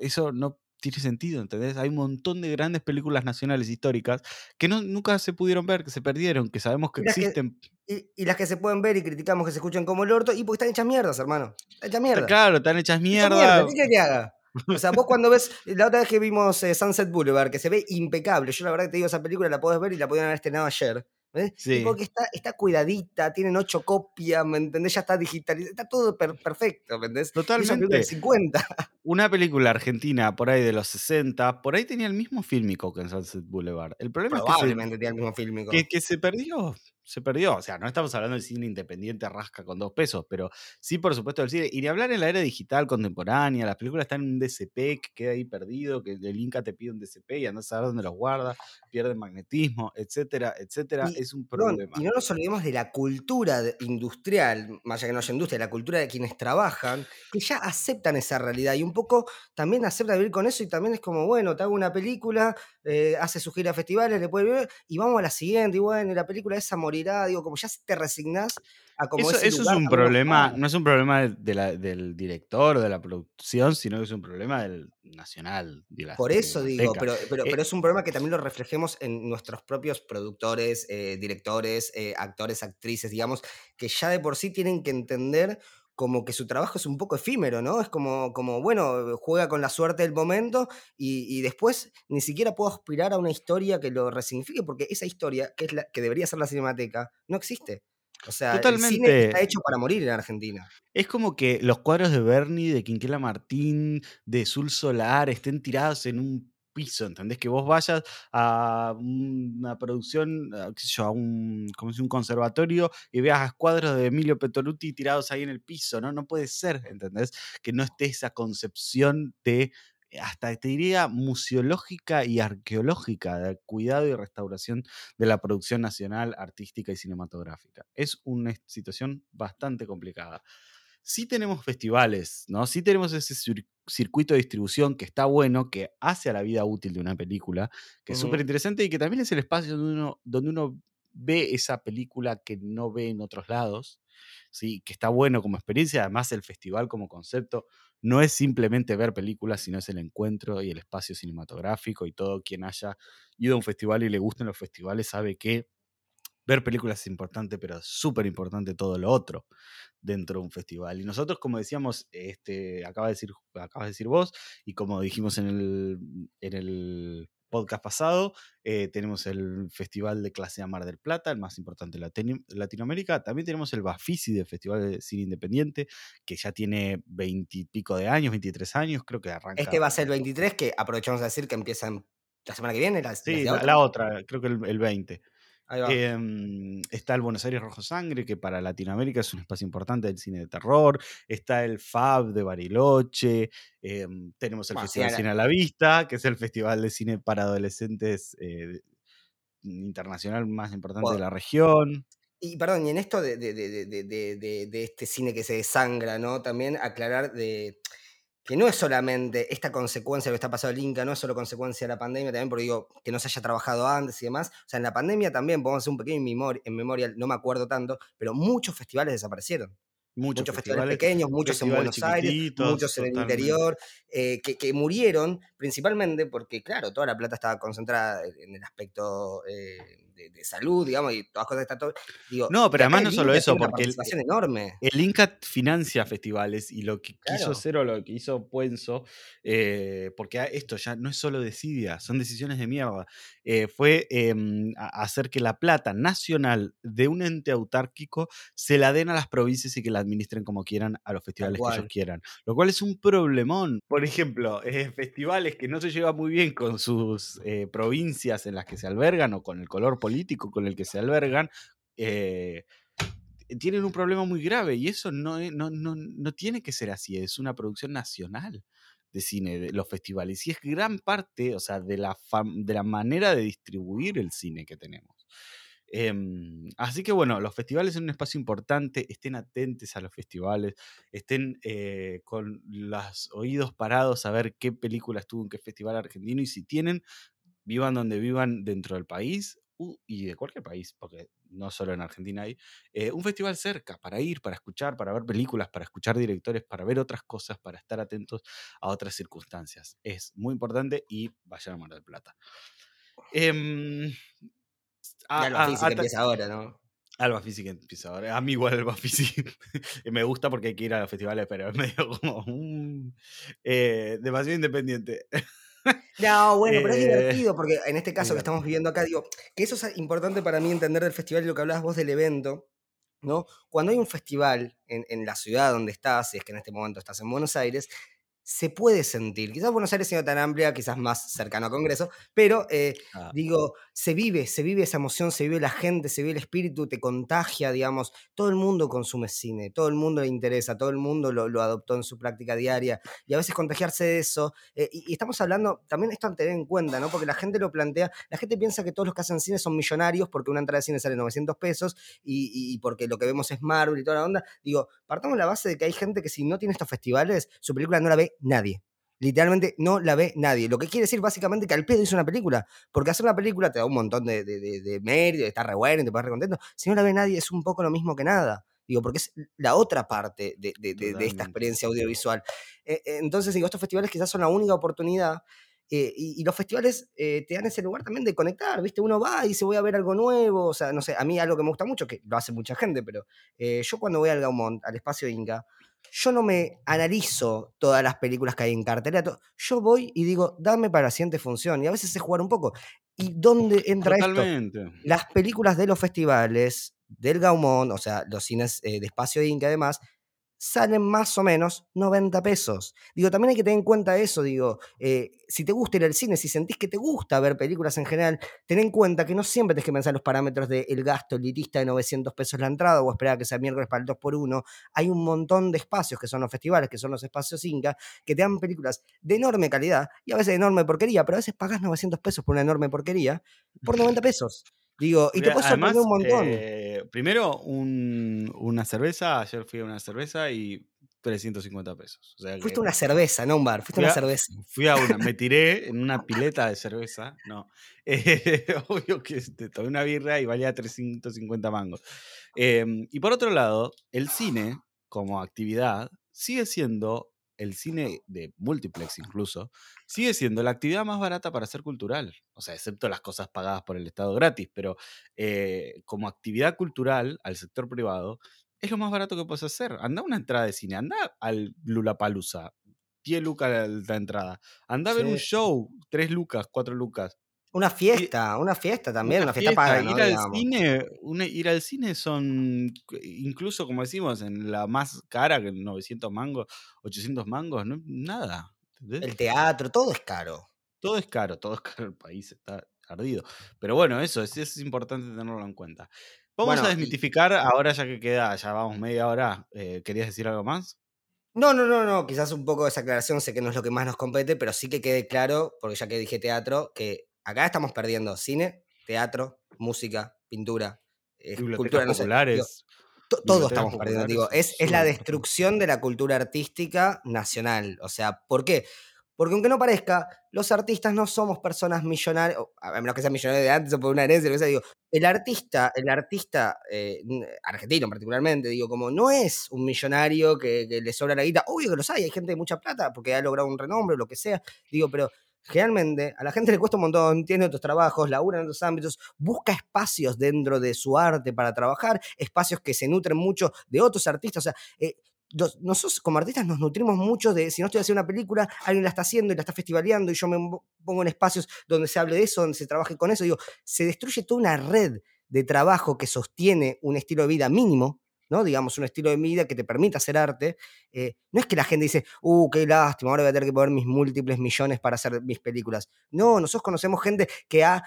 eso no tiene sentido, ¿entendés? Hay un montón de grandes películas nacionales históricas que no, nunca se pudieron ver, que se perdieron, que sabemos que
Y las que,
existen.
y, y las que se pueden ver y criticamos que se escuchan como el orto, y porque están hechas mierdas, hermano. Están hechas
Está
mierda.
claro, están hechas
Hecha mierda. ¿qué que haga? O sea, vos cuando ves, [laughs] la otra vez que vimos eh, Sunset Boulevard, que se ve impecable, yo la verdad que te digo, esa película la podés ver y la podían haber estrenado ayer. Y
Sí.
porque está, está cuidadita, tienen ocho copias, ¿me entendés? Ya está digitalizada, está todo per- perfecto, ¿me entendés? Una
Totalmente.
del 50.
una película argentina por ahí de los 60, por ahí tenía el mismo fílmico que en Sunset Boulevard. El problema es que se,
Probablemente tiene el mismo fílmico.
que, que se perdió. Se perdió. O sea, no estamos hablando del cine independiente rasca con dos pesos, pero sí, por supuesto, del cine. Y de hablar en la era digital contemporánea, las películas están en un DCP que queda ahí perdido, que el Inca te pide un DCP y andas a saber dónde los guarda, pierde magnetismo, etcétera, etcétera. es un problema.
y no nos olvidemos de la cultura industrial, más allá que no haya industria, la cultura de quienes trabajan, que ya aceptan esa realidad y un poco también aceptan vivir con eso y también es como, bueno, te hago una película, eh, hace su gira a festivales, le puede vivir y vamos a la siguiente, y bueno, la película esa morirá, digo, como ya te resignás a como
Eso, eso es un problema, no es un problema del director o de la producción, sino que es un problema del nacional.
Por eso digo, pero, pero, eh pero, es un problema que también lo reflejemos en nuestros propios productores, eh, directores, actores, actrices, digamos, que ya de por sí tienen que entender como que su trabajo es un poco efímero, ¿no? Es como, como bueno, juega con la suerte del momento y, después ni siquiera puedo aspirar a una historia que lo resignifique, porque esa historia, que, es la, que debería ser la cinemateca, no existe. O sea, el cine está hecho para morir en Argentina.
Es como que los cuadros de Bernie, de Quinquela Martín, de Sul Solar estén tirados en un piso, ¿entendés? Que vos vayas a una producción, a, qué sé yo, a un, como si un conservatorio y veas cuadros de Emilio Petoluti tirados ahí en el piso, ¿no? No puede ser, ¿entendés? Que no esté esa concepción de hasta te diría museológica y arqueológica de cuidado y restauración de la producción nacional artística y cinematográfica. Es una situación bastante complicada sí tenemos festivales, ¿no? Sí tenemos ese circuito de distribución que está bueno, que hace a la vida útil de una película, que es súper interesante y que también es el espacio donde uno, donde uno ve esa película que no ve en otros lados, ¿sí? que está bueno como experiencia. Además, el festival como concepto no es simplemente ver películas, sino es el encuentro y el espacio cinematográfico y todo quien haya ido a un festival y le gusten los festivales sabe que ver películas es importante, pero es súper importante todo lo otro dentro de un festival. Y nosotros, como decíamos, este, acaba, de decir, acabas de decir vos, y como dijimos en el, en el podcast pasado, eh, tenemos el Festival de Clase A Mar del Plata, el más importante de Latinoamérica. También tenemos el Bafisi del Festival de Cine Independiente, que ya tiene veintipico de años, 23 años, creo que arranca.
Este va a ser el 23, que aprovechamos de decir que empieza la semana que viene. La,
sí, la, otra? creo que el, el 20. Em, está el Buenos Aires Rojo Sangre, que para Latinoamérica es un espacio importante del cine de terror. Está el FAB de Bariloche. Em, tenemos el Festival de Cine a la Vista, que es el festival de cine para adolescentes eh, internacional más importante de la región.
Y perdón, y en esto de, de, este cine que se desangra, ¿no? También aclarar de que no es solamente esta consecuencia de lo que está pasando el Inca, no es solo consecuencia de la pandemia, también porque digo que no se haya trabajado antes y demás. O sea, en la pandemia también, podemos hacer un pequeño en memorial, no me acuerdo tanto, pero muchos festivales desaparecieron. Muchos, festivales, pequeños, muchos en Buenos Aires, muchos en el interior, eh, que, murieron principalmente porque, claro, toda la plata estaba concentrada en el aspecto eh, de, salud, digamos, y todas cosas está todo.
no, pero además no solo eso, porque
el, enorme.
el Inca financia festivales y lo que quiso hacer o lo que hizo Puenzo, eh, porque esto ya no es solo desidia, son decisiones de mierda, eh, fue em, hacer que la plata nacional de un ente autárquico se la den a las provincias y que la administren como quieran a los festivales que ellos quieran, lo cual es un problemón. Por ejemplo, eh, festivales que no se llevan muy bien con sus provincias en las que se albergan o con el color político político con el que se albergan, eh, tienen un problema muy grave y eso no, no, no, tiene que ser así, es una producción nacional de cine, de los festivales, y es gran parte, o sea, de la, de la manera de distribuir el cine que tenemos. Em, así que bueno, los festivales son un espacio importante, estén atentos a los festivales, estén eh, con los oídos parados a ver qué película estuvo en qué festival argentino y si tienen, vivan donde vivan dentro del país y de cualquier país, porque no solo en Argentina hay, eh, un festival cerca para ir, para escuchar, para ver películas, para escuchar directores, para ver otras cosas, para estar atentos a otras circunstancias. Es muy importante y vayan a Mar del Plata.
Eh, Alba Física empieza ahora, ¿no?
Alba Física empieza ahora. A mí igual Alba [laughs] Física me gusta porque hay que ir a los festivales, pero es medio como un, eh, demasiado independiente.
No, bueno, pero es eh, divertido porque en este caso que estamos viviendo acá, digo, que eso es importante para mí entender del festival y lo que hablabas vos del evento, ¿no? Cuando hay un festival en, la ciudad donde estás, si es que en este momento estás en Buenos Aires, se puede sentir. Quizás Buenos Aires siendo tan amplia, quizás más cercano a Congreso, pero eh,
Ah.
digo, se vive, se vive esa emoción, se vive la gente, se vive el espíritu, te contagia, digamos. Todo el mundo consume cine, todo el mundo le interesa, todo el mundo lo, lo adoptó en su práctica diaria y a veces contagiarse de eso. eh, y, y estamos hablando, también esto a tener en cuenta, ¿no? Porque la gente lo plantea, la gente piensa que todos los que hacen cine son millonarios porque una entrada de cine sale 900 pesos y, y- y porque lo que vemos es Marvel y toda la onda. Digo, partamos de la base de que hay gente que si no tiene estos festivales, su película no la ve nadie. Literalmente no la ve nadie. Lo que quiere decir básicamente que al pedo hizo una película. Porque hacer una película te da un montón de, de, de, de mérito, está re bueno, y te pones re contento. Si no la ve nadie, es un poco lo mismo que nada. Digo, porque es la otra parte de, de- de- de esta experiencia audiovisual. Eh, eh, entonces, digo, estos festivales quizás son la única oportunidad. eh, y, y los festivales eh, te dan ese lugar también de conectar, ¿viste? Uno va y dice, voy a ver algo nuevo. O sea, no sé, a mí algo que me gusta mucho, que lo hace mucha gente, pero eh, yo cuando voy al Gaumont, al espacio Inca, yo no me analizo todas las películas que hay en cartelera. Yo voy y digo, dame para la siguiente función. Y a veces es jugar un poco. ¿Y dónde entra esto? Las películas de los festivales, del Gaumont, o sea, los cines eh, de espacio Inca además, salen más o menos 90 pesos. Digo, también hay que tener en cuenta eso, digo, eh, si te gusta ir al cine, si sentís que te gusta ver películas en general, ten en cuenta que no siempre tenés que pensar los parámetros del gasto elitista de 900 pesos la entrada o esperar a que sea miércoles para el 2x1. Hay un montón de espacios que son los festivales, que son los espacios Inca, que te dan películas de enorme calidad y a veces de enorme porquería, pero a veces pagás 900 pesos por una enorme porquería por 90 pesos. Digo, y te puedes sorprender un montón.
eh, primero, un- una cerveza. Ayer fui a una cerveza y 350 pesos. O sea que
Fuiste a una cerveza, no un bar, fuiste una
a,
cerveza.
fui a una, me tiré en una [laughs] pileta de cerveza. No, [laughs] Eh, obvio que este, tomé una birra y valía 350 mangos. Em, y por otro lado, el cine como actividad sigue siendo, el cine de multiplex incluso, sigue siendo la actividad más barata para ser cultural. O sea, excepto las cosas pagadas por el Estado gratis, pero eh, como actividad cultural al sector privado, es lo más barato que puedes hacer. Anda a una entrada de cine, anda al Lulapalooza, 10 lucas la, la entrada. Anda a ver un show, 3 lucas, 4 lucas.
Una fiesta, una fiesta también,
una
una fiesta ¿no?
ir al
Digamos.
cine, una- ir al cine son, incluso como decimos, en la más cara, que 900 mangos, 800 mangos, no, nada. ¿entendés?
El teatro, todo es caro.
Todo es caro, todo es caro, el país está ardido. Pero bueno, eso es, es importante tenerlo en cuenta. Vamos
Bueno,
a
y-
desmitificar, ahora ya que queda, ya vamos media hora, eh, ¿querías decir algo más?
No, no, no, no, quizás un poco de esa aclaración, sé que no es lo que más nos compete, pero sí que quede claro, porque ya que dije teatro, que acá estamos perdiendo cine, teatro, música, pintura, eh,
Bibliotecas
cultura, no sé. digo,
populares.
to- todo
bibliotecas
estamos perdiendo, digo, es,
es
la destrucción de la cultura artística nacional. O sea, ¿por qué? Porque aunque no parezca, los artistas no somos personas millonarias, a menos que sean millonarios de antes o por una herencia, lo que sea, digo, el artista, el artista eh, argentino particularmente, digo, como no es un millonario que, que le sobra la guita, obvio que los hay, hay gente de mucha plata porque ha logrado un renombre o lo que sea, digo, pero generalmente a la gente le cuesta un montón, tiene otros trabajos, labura en otros ámbitos, busca espacios dentro de su arte para trabajar, espacios que se nutren mucho de otros artistas, o sea, eh, nosotros como artistas nos nutrimos mucho de, si no estoy haciendo una película, alguien la está haciendo y la está festivaleando y yo me pongo en espacios donde se hable de eso, donde se trabaje con eso, digo, se destruye toda una red de trabajo que sostiene un estilo de vida mínimo, ¿no? Digamos, un estilo de vida que te permita hacer arte. Eh, no es que la gente dice, uh, qué lástima, ahora voy a tener que poner mis múltiples millones para hacer mis películas. No, nosotros conocemos gente que ha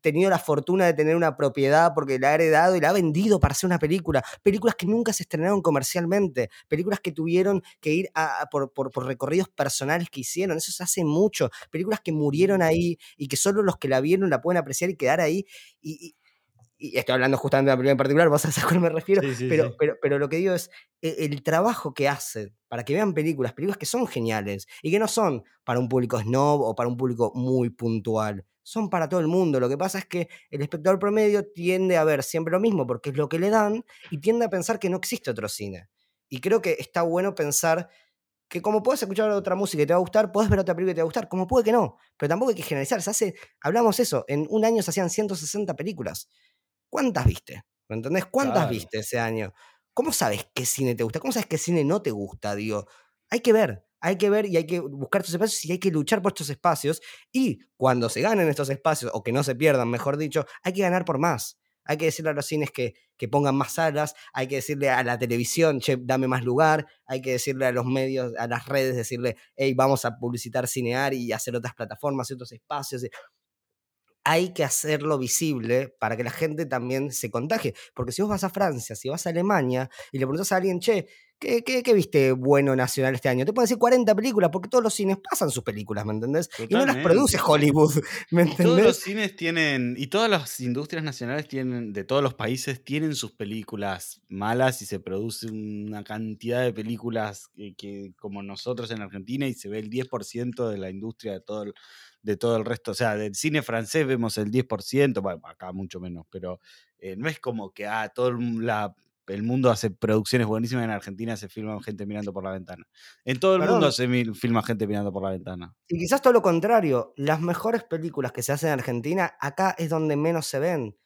tenido la fortuna de tener una propiedad porque la ha heredado y la ha vendido para hacer una película. Películas que nunca se estrenaron comercialmente, películas que tuvieron que ir a, a por, por- por recorridos personales que hicieron, eso se hace mucho. Películas que murieron ahí y que solo los que la vieron la pueden apreciar y quedar ahí. Y, y- y estoy hablando justamente de la película en particular, vos [laughs] sabés a cuál me refiero,
Sí, sí,
pero,
sí.
pero, pero lo que digo es e- el trabajo que hace para que vean películas, películas que son geniales y que no son para un público snob o para un público muy puntual, son para todo el mundo. Lo que pasa es que el espectador promedio tiende a ver siempre lo mismo porque es lo que le dan y tiende a pensar que no existe otro cine. Y creo que está bueno pensar que como puedes escuchar otra música y te va a gustar, puedes ver otra película y te va a gustar, como puede que no, pero tampoco hay que generalizar. Se hace, hablamos eso, en un año se hacían 160 películas. ¿Cuántas viste? ¿Me entendés? ¿Cuántas
Claro.
viste ese año? ¿Cómo sabes qué cine te gusta? ¿Cómo sabes qué cine no te gusta? Digo, hay que ver, hay que ver y hay que buscar estos espacios y hay que luchar por estos espacios. Y cuando se ganen estos espacios, o que no se pierdan, mejor dicho, hay que ganar por más. Hay que decirle a los cines que, que pongan más salas, hay que decirle a la televisión, che, dame más lugar, hay que decirle a los medios, a las redes, decirle, hey, vamos a publicitar Cinear y hacer otras plataformas y otros espacios hay que hacerlo visible para que la gente también se contagie. Porque si vos vas a Francia, si vas a Alemania y le preguntas a alguien, che, ¿qué, qué, viste bueno nacional este año? Te pueden decir 40 películas porque todos los cines pasan sus películas, ¿me entendés? Y no las produce Hollywood, [laughs] ¿me entendés?
Todos los cines tienen, y todas las industrias nacionales tienen, de todos los países, tienen sus películas malas y se produce una cantidad de películas que, que como nosotros en Argentina y se ve el 10% de la industria de todo el de todo el resto. O sea, del cine francés vemos el 10%, bueno, acá mucho menos, pero eh, no es como que ah, todo el, mundo hace producciones buenísimas en Argentina se filma gente mirando por la ventana. En todo el mundo se filma gente mirando por la ventana.
Y quizás todo lo contrario, las mejores películas que se hacen en Argentina, acá es donde menos se ven.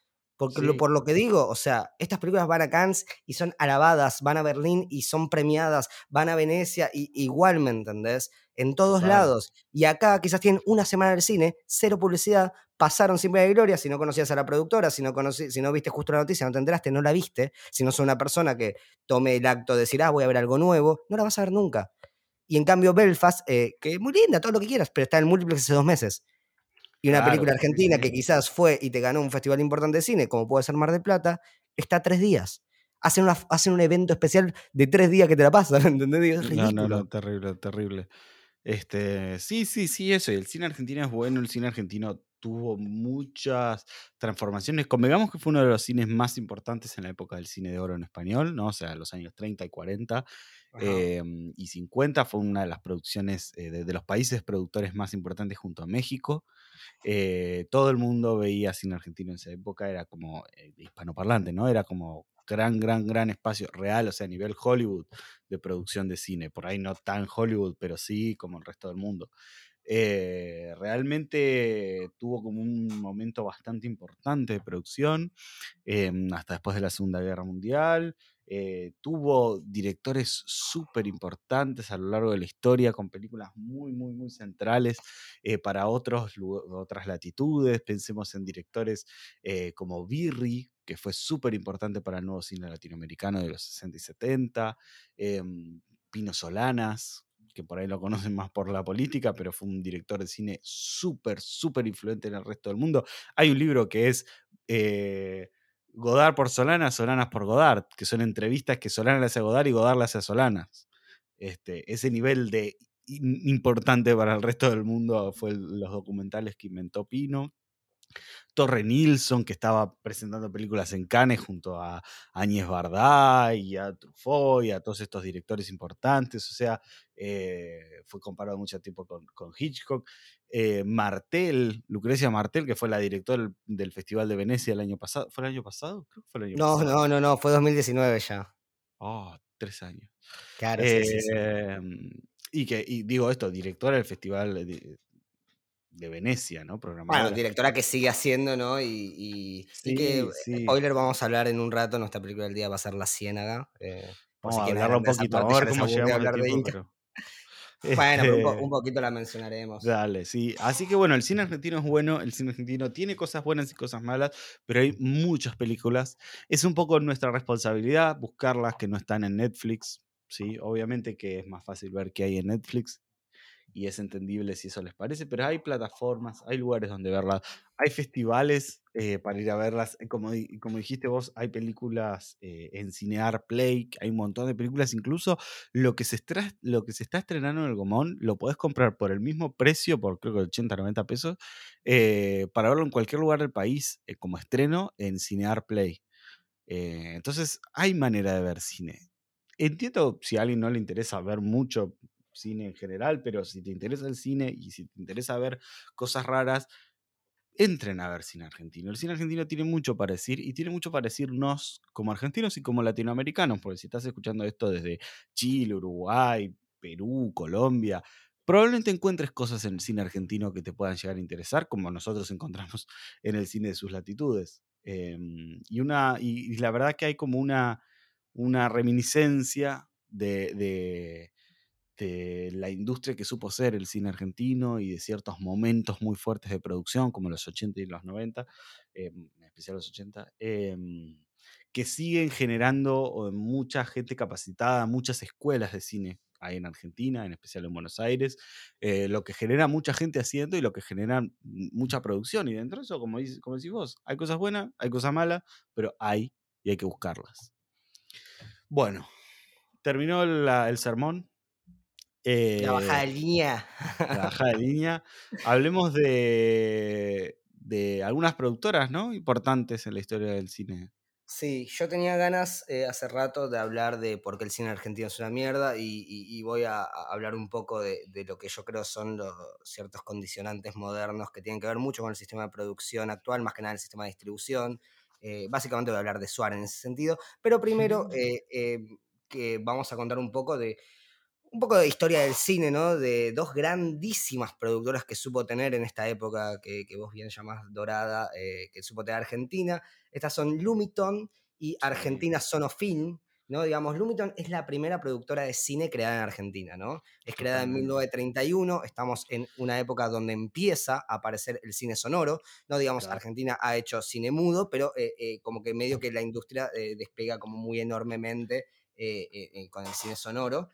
Porque por lo que digo, o sea, estas películas van a Cannes y son alabadas, van a Berlín y son premiadas, van a Venecia y igual, ¿me entendés? En todos lados. Y acá quizás tienen una semana del cine, cero publicidad, pasaron sin de gloria, si no conocías a la productora, si no, si no viste justo la noticia, no te enteraste, no la viste, si no sos una persona que tome el acto de decir, ah, voy a ver algo nuevo, no la vas a ver nunca. Y en cambio Belfast, eh, que es muy linda, todo lo que quieras, pero está en múltiples hace dos meses y una película argentina que quizás fue y te ganó un festival importante de cine, como puede ser Mar del Plata, está tres días. Hacen, una, hacen un evento especial de tres días que te la pasan, [laughs] ¿entendés?
no, no, no, terrible, terrible. Este, sí, sí, sí, eso. El cine argentino es bueno, el cine argentino tuvo muchas transformaciones. Convengamos que fue uno de los cines más importantes en la época del cine de oro en español, ¿no? O sea, los años 30 y 40 em, y 50 fue una de las producciones eh, de, los países productores más importantes junto a México. Eh, todo el mundo veía cine argentino en esa época, era como eh, hispanoparlante, ¿no? Era como gran, gran, gran espacio real, o sea, a nivel Hollywood de producción de cine. Por ahí no tan Hollywood, pero sí como el resto del mundo. Eh, realmente tuvo como un momento bastante importante de producción, em, hasta después de la Segunda Guerra Mundial. Eh, tuvo directores súper importantes a lo largo de la historia, con películas muy, muy, muy centrales eh, para otros, otras latitudes. Pensemos en directores como Birri, que fue súper importante para el nuevo cine latinoamericano de los 60 y 70. Em, Pino Solanas, que por ahí lo conocen más por la política, pero fue un director de cine súper, súper influyente en el resto del mundo. Hay un libro que es eh, Godard por Solanas, Solanas por Godard, que son entrevistas que Solanas le hace a Godard y Godard le hace a Solanas. Este, ese nivel de importante para el resto del mundo fue los documentales que inventó Pino. Torre Nilsson, que estaba presentando películas en Cannes junto a Áñez Bardá y a Truffaut y a todos estos directores importantes, o sea, eh, fue comparado mucho tiempo con, Hitchcock. Eh, Martel, Lucrecia Martel, que fue la directora del, Festival de Venecia el año pasado. ¿Fue el año pasado? Creo que fue el año
no,
pasado.
No, no, no, fue 2019 ya.
Oh, tres años.
Claro, sí, sí,
em, Y que, y digo esto, directora del Festival de Venecia, ¿no?
Programadora. Bueno, directora que sigue haciendo, ¿no? Y, que, spoiler, vamos a hablar en un rato, nuestra película del día va a ser La Ciénaga.
Eh, vamos a hablarlo un poquito, a ver cómo llegamos de tiempo, [laughs]
Bueno, pero un, este poquito la mencionaremos.
Dale, sí. Así que bueno, el cine argentino es bueno, el cine argentino tiene cosas buenas y cosas malas, pero hay muchas películas. Es un poco nuestra responsabilidad buscarlas que no están en Netflix, ¿sí? Obviamente que es más fácil ver qué hay en Netflix y es entendible si eso les parece, pero hay plataformas, hay lugares donde verlas, hay festivales eh, para ir a verlas, eh, como, como dijiste vos, hay películas eh, en Cinear Play, hay un montón de películas, incluso lo que, se lo que se está estrenando en el Gomón lo podés comprar por el mismo precio, por creo que 80, 90 pesos, para verlo en cualquier lugar del país como estreno en Cinear Play. entonces hay manera de ver cine. Entiendo si a alguien no le interesa ver mucho cine en general, pero si te interesa el cine y si te interesa ver cosas raras, entren a ver cine argentino. El cine argentino tiene mucho para decir y tiene mucho para decirnos como argentinos y como latinoamericanos, porque si estás escuchando esto desde Chile, Uruguay, Perú, Colombia, probablemente encuentres cosas en el cine argentino que te puedan llegar a interesar, como nosotros encontramos [laughs] en el cine de sus latitudes. Em, y, una, y, la verdad que hay como una, una reminiscencia de la industria que supo ser el cine argentino y de ciertos momentos muy fuertes de producción, como los 80 y los 90, em, en especial los 80, em, que siguen generando mucha gente capacitada, muchas escuelas de cine hay en Argentina, en especial en Buenos Aires, eh, lo que genera mucha gente haciendo y lo que genera mucha producción. Y dentro de eso, como, como decís vos, hay cosas buenas, hay cosas malas, pero hay y hay que buscarlas. Bueno, terminó el sermón.
La bajada de eh, línea.
La [laughs] bajada de línea. Hablemos de, de algunas productoras, ¿no? Importantes en la historia del cine
Sí, yo tenía ganas eh, hace rato de hablar de por qué el cine argentino es una mierda y, voy a, hablar un poco de, lo que yo creo son los ciertos condicionantes modernos que tienen que ver mucho con el sistema de producción actual, más que nada el sistema de distribución. Eh, básicamente voy a hablar de Suárez en ese sentido, pero primero eh, que vamos a contar un poco de un poco de historia del cine, ¿no? De dos grandísimas productoras que supo tener en esta época que, vos bien llamás dorada, eh, que supo tener Argentina. Estas son Lumiton y Argentina Sonofilm, ¿no? Digamos, Lumiton es la primera productora de cine creada en Argentina, ¿no? Es creada en 1931, estamos en una época donde empieza a aparecer el cine sonoro, ¿no? Digamos, Argentina ha hecho cine mudo, pero eh, eh, como que medio que la industria despega como muy enormemente con el cine sonoro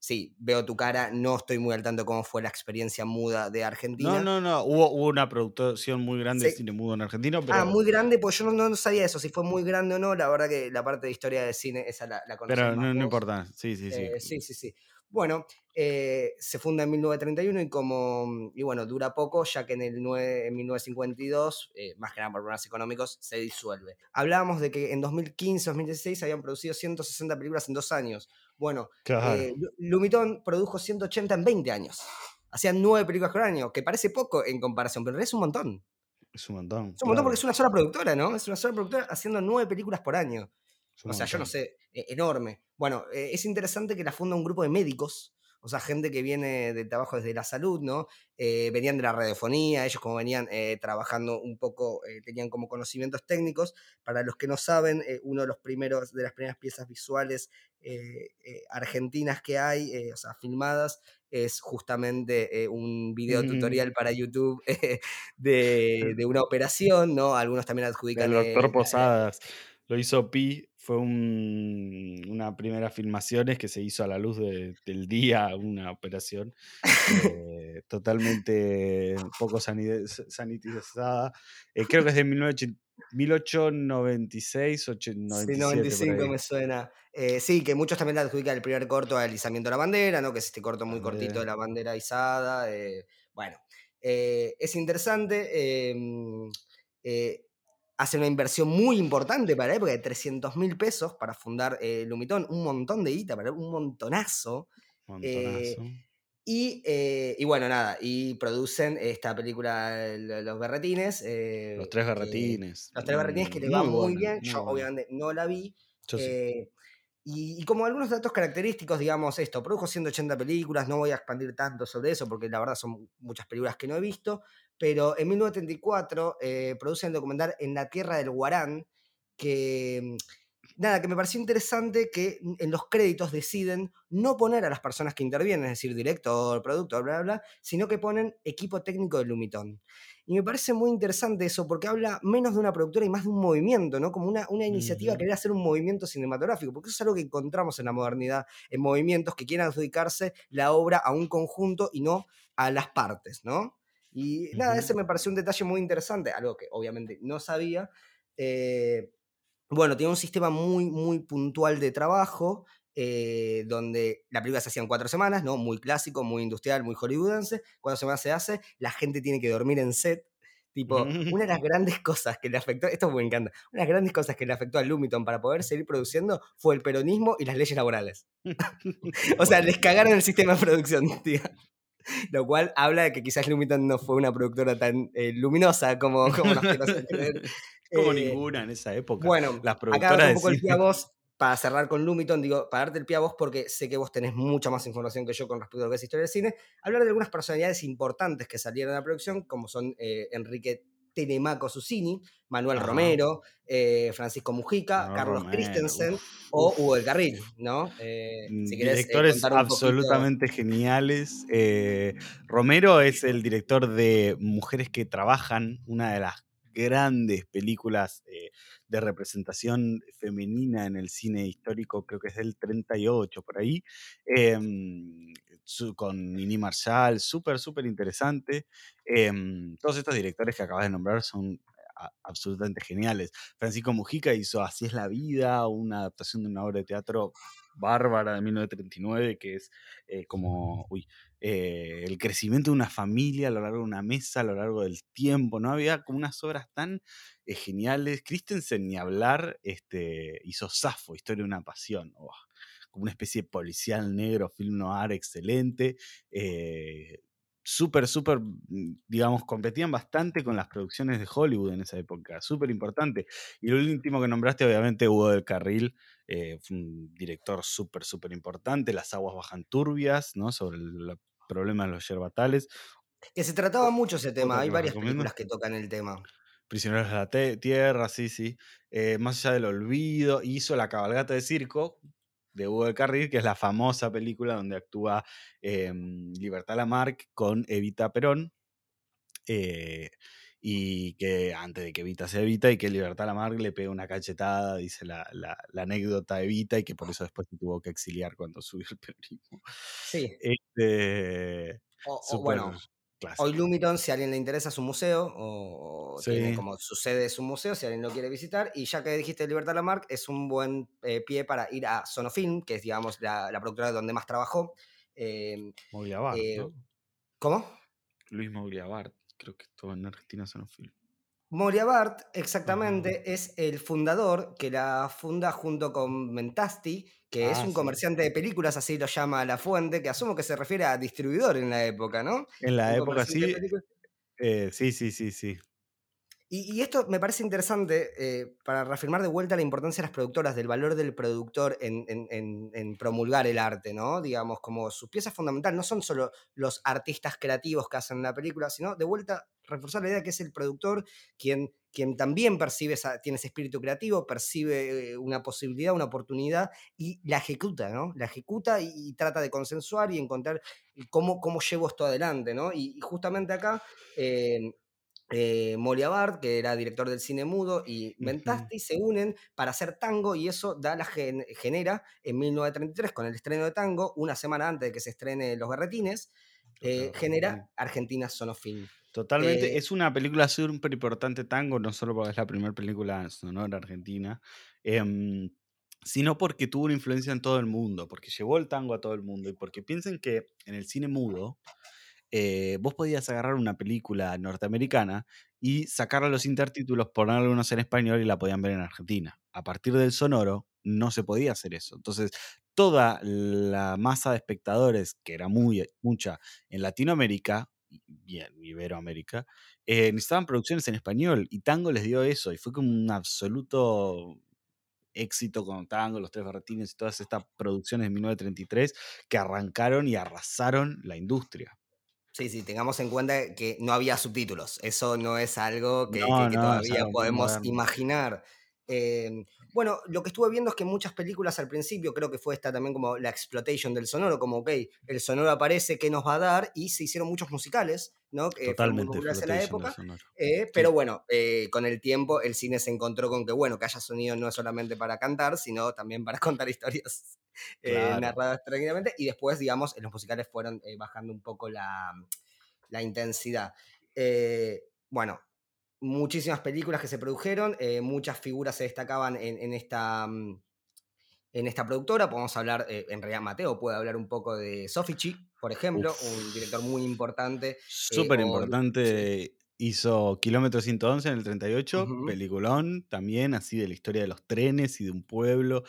sí, veo tu cara, no estoy muy al tanto de cómo fue la experiencia muda de Argentina.
No, no, no, hubo, una producción muy grande de cine mudo en Argentina. Ah, pero...
Ah, muy grande, pues yo no, sabía eso, si fue muy grande o no, la verdad que la parte de historia de cine, esa la, la
Pero no, no, importa, sí, sí, sí.
Eh, sí, sí, sí. Bueno, eh, se funda en 1931 y como, y bueno, dura poco, ya que en, el en 1952, eh, más que nada por problemas económicos, se disuelve. Hablábamos de que en 2015, 2016 habían producido 160 películas en dos años. Bueno, eh, Lumitón produjo 180 en 20 años. Hacían nueve películas por año, que parece poco en comparación, pero es un montón.
Es un montón.
Es un montón porque es una sola productora, ¿no? Es una sola productora haciendo nueve películas por año. O sea, yo no sé, e-, enorme. Bueno, eh, es interesante que la funda un grupo de médicos o sea, gente que viene del trabajo desde la salud, ¿no? Eh, venían de la radiofonía, ellos como venían eh, trabajando un poco, eh, tenían como conocimientos técnicos. Para los que no saben, uno de los primeros, de las primeras piezas visuales argentinas que hay, o sea, filmadas, es justamente un video tutorial para YouTube [laughs] de, de, una operación, ¿no? Algunos también adjudican...
El doctor Posadas. Lo hizo Pi fue una primera filmaciones que se hizo a la luz del día, una operación eh, totalmente poco sanitizada. Eh, creo que es de 1896, 97,
Sí, 95 me suena. Eh, sí, que muchos también adjudican el primer corto al izamiento de la bandera, ¿no? que es este corto muy cortito de la bandera izada. bueno, es interesante. Hace una inversión muy importante para la época de 300 mil pesos para fundar eh, Lumitón, un montón de guita, para un montonazo. Eh, y, eh, y, bueno, nada, y producen esta película Los Berretines.
los tres Berretines.
los tres Berretines que le va muy, bien. Yo obviamente no la vi. Y, como algunos datos característicos, digamos esto, produjo 180 películas, no voy a expandir tanto sobre eso porque la verdad son muchas películas que no he visto, pero en 1934 eh, produce el documental En la Tierra del Guarán, que nada, que me pareció interesante que en los créditos deciden no poner a las personas que intervienen, es decir, director, productor, bla, bla, bla, sino que ponen equipo técnico de Lumitón. Y me parece muy interesante eso, porque habla menos de una productora y más de un movimiento, ¿no? Como una, una iniciativa que hacer un movimiento cinematográfico, porque eso es algo que encontramos en la modernidad, en movimientos que quieren adjudicarse la obra a un conjunto y no a las partes, ¿no? Y nada, ese me pareció un detalle muy interesante, algo que obviamente no sabía. Eh, bueno, tiene un sistema muy, muy puntual de trabajo, eh, donde la película se hacía en cuatro semanas, ¿no? Muy clásico, muy industrial, muy hollywoodense. Cuatro semanas se hace, la gente tiene que dormir en set. Tipo, una de las grandes [laughs] cosas que le afectó, esto me encanta, una de las grandes cosas que le afectó a Lumiton para poder seguir produciendo fue el peronismo y las leyes laborales. [laughs] o sea, les cagaron el sistema de producción, [laughs] tío. Lo cual habla de que quizás Lumiton no fue una productora tan eh, luminosa como, [laughs] como nos creer.
Como eh, ninguna en esa época.
Bueno, las productoras acá un poco el pie a vos para cerrar con Lumiton, digo, para darte el pie a vos porque sé que vos tenés mucha más información que yo con respecto a lo que es historia del cine, hablar de algunas personalidades importantes que salieron de la producción, como son eh, Enrique Telemaco Susini, Manuel Romero, eh, Francisco Mujica, Carlos Christensen o Hugo del Carril, ¿no?
Eh, mm, Directores absolutamente geniales. Romero es el director de Mujeres que Trabajan, una de las grandes películas de representación femenina en el cine histórico, creo que es del 38 por ahí, con Nini Marshall, súper, súper interesante. Em, todos estos directores que acabas de nombrar son absolutamente geniales. Francisco Mujica hizo Así es la vida, una adaptación de una obra de teatro bárbara de 1939, que es eh, como, uy, eh, el crecimiento de una familia a lo largo de una mesa, a lo largo del tiempo, ¿no? Había como unas obras tan eh, geniales. Christensen, ni hablar, este, hizo Safo, Historia de una pasión, como una especie de policial negro, film noir excelente. Eh, súper, súper, mm, digamos, competían bastante con las producciones de Hollywood en esa época, súper importante. Y lo último que nombraste, obviamente, Hugo del Carril, fue un director súper, súper importante, Las aguas bajan turbias, ¿no? Sobre el problema de los yerbatales.
Que se trataba mucho ese tema, hay varias películas que tocan el tema.
Prisioneros de la Tierra, sí, sí. Eh, más allá del olvido, hizo La cabalgata de circo de Hugo de Carril, que es la famosa película donde actúa em, Libertad Lamarck con Evita Perón. Eh, y que antes de que Evita se Evita y que Libertad Lamarck le pega una cachetada, dice la, anécdota de Evita, y que por eso después se tuvo que exiliar cuando [laughs] subió el periodismo.
Sí. Este, bueno, Hoy Lumiton, si a alguien le interesa su museo, o, tiene como su sede su museo, si alguien lo quiere visitar, y ya que dijiste Libertad Lamarck, es un buen eh, pie para ir a Sonofilm, que es, digamos, la, productora donde más trabajó.
Eh, eh
¿Cómo?
Luis Mogliabart creo que estuvo en Argentina Sonofilm.
Moria Bart, exactamente, es el fundador que la funda junto con Mentasti, que es ah, un comerciante de películas, así lo llama La Fuente, que asumo que se refiere a distribuidor en la época, ¿no?
En la época sí. Eh, sí, sí, sí, sí.
Y, esto me parece interesante eh, para reafirmar de vuelta la importancia de las productoras, del valor del productor en, promulgar el arte, ¿no? Digamos, como su pieza fundamental no son solo los artistas creativos que hacen la película, sino de vuelta reforzar la idea que es el productor quien, quien también percibe, tiene ese espíritu creativo, percibe eh, una posibilidad, una oportunidad y la ejecuta, ¿no? La ejecuta y, trata de consensuar y encontrar cómo, cómo llevo esto adelante, ¿no? Y, justamente acá... Eh, eh, Molia que era director del cine mudo, y Mentasti se unen para hacer tango y eso da la genera en 1933 con el estreno de tango, una semana antes de que se estrene Los Berretines, eh, genera Argentina Sonofilm.
Totalmente, eh, es una película súper importante tango, no solo porque es la primera película sonora argentina, em, sino porque tuvo una influencia en todo el mundo, porque llevó el tango a todo el mundo y porque piensen que en el cine mudo eh, vos podías agarrar una película norteamericana y sacarle los intertítulos, ponerle unos en español y la podían ver en Argentina. A partir del sonoro no se podía hacer eso. Entonces, toda la masa de espectadores, que era muy, mucha en Latinoamérica, y en Iberoamérica, eh, necesitaban producciones en español y Tango les dio eso y fue como un absoluto éxito con Tango, Los Tres Berretines y todas estas producciones de 1933 que arrancaron y arrasaron la industria.
Sí, sí, tengamos en cuenta que no había subtítulos. Eso no es algo que, todavía podemos imaginar. Em, bueno, lo que estuve viendo es que muchas películas al principio, creo que fue esta también como la exploitation del sonoro, como, ok, el sonoro aparece, ¿qué nos va a dar? Y se hicieron muchos musicales, ¿no? Que
Totalmente.
en la época. Eh, pero bueno, eh, con el tiempo el cine se encontró con que, bueno, que haya sonido no es solamente para cantar, sino también para [laughs] contar historias eh, narradas tranquilamente. Y después, digamos, en los musicales fueron bajando un poco la, la intensidad. bueno, muchísimas películas que se produjeron, eh, muchas figuras se destacaban en, esta, mm, en esta productora. Podemos hablar, eh, en realidad Mateo puede hablar un poco de Sofichi, por ejemplo, un director muy importante. Eh,
Súper importante. Hizo Kilómetro 111 en el 38, peliculón también, así de la historia de los trenes y de un pueblo,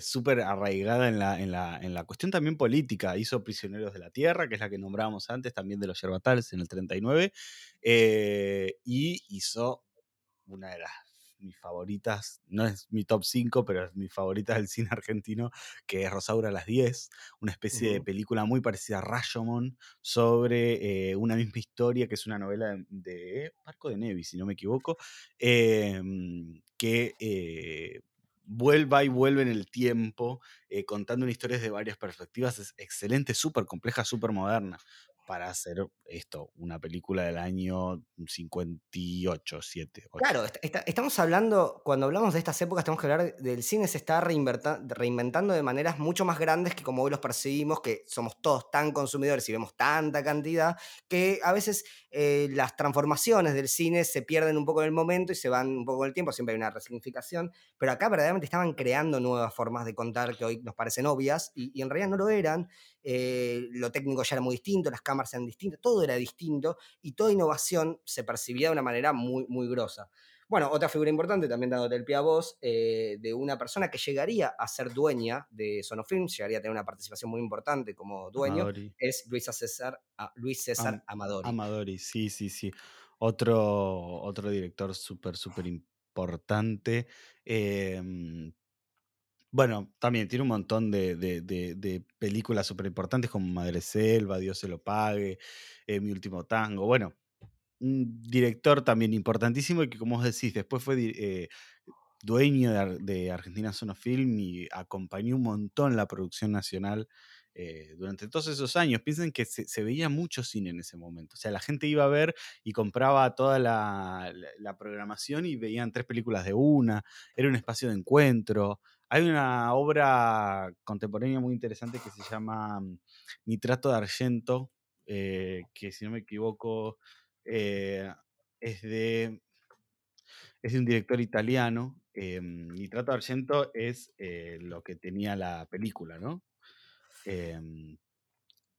súper arraigada en la, en, la, en la, cuestión también política. Hizo Prisioneros de la Tierra, que es la que nombrábamos antes, también de los Yerbatales en el 39, y hizo una de las mis favoritas, no es mi top 5, pero es mis favoritas del cine [laughs] argentino, que es Rosaura a las 10, una especie de película muy parecida a Rashomon sobre eh, una misma historia, que es una novela de, Marco de Nevi, si no me equivoco, em, que eh, vuelva y vuelve en el tiempo, eh, contando una historia desde varias perspectivas. Es excelente, súper compleja, súper moderna para hacer esto, una película del año 58, 7, 8.
Claro, estamos hablando, cuando hablamos de estas épocas, tenemos que hablar del cine se está reinventando de maneras mucho más grandes que como hoy los percibimos, que somos todos tan consumidores y vemos tanta cantidad, que a veces eh, las transformaciones del cine se pierden un poco en el momento y se van un poco en el tiempo, siempre hay una resignificación, pero acá verdaderamente estaban creando nuevas formas de contar que hoy nos parecen obvias y, en realidad no lo eran. Eh, lo técnico ya era muy distinto, las cámaras eran distintas, todo era distinto y toda innovación se percibía de una manera muy, muy grosa. Bueno, otra figura importante, también dándote el pie a vos, eh, de una persona que llegaría a ser dueña de Sonofilm, llegaría a tener una participación muy importante como dueño, es Luis César, Luis César Amadori.
Amadori, sí, sí, sí. Otro, otro director súper, súper importante. Em, bueno, también tiene un montón de, películas súper importantes como Madre Selva, Dios se lo pague, eh, Mi último tango. Bueno, un director también importantísimo y que, como vos decís, después fue eh, dueño de, Argentina Sonofilm y acompañó un montón la producción nacional eh, durante todos esos años. Piensen que se, veía mucho cine en ese momento. O sea, la gente iba a ver y compraba toda la, programación y veían tres películas de una. Era un espacio de encuentro. Hay una obra contemporánea muy interesante que se llama mm, Nitrato de Argento, eh, que si no me equivoco eh, es, de, es de un director italiano. Nitrato de Argento es lo que tenía la película, ¿no?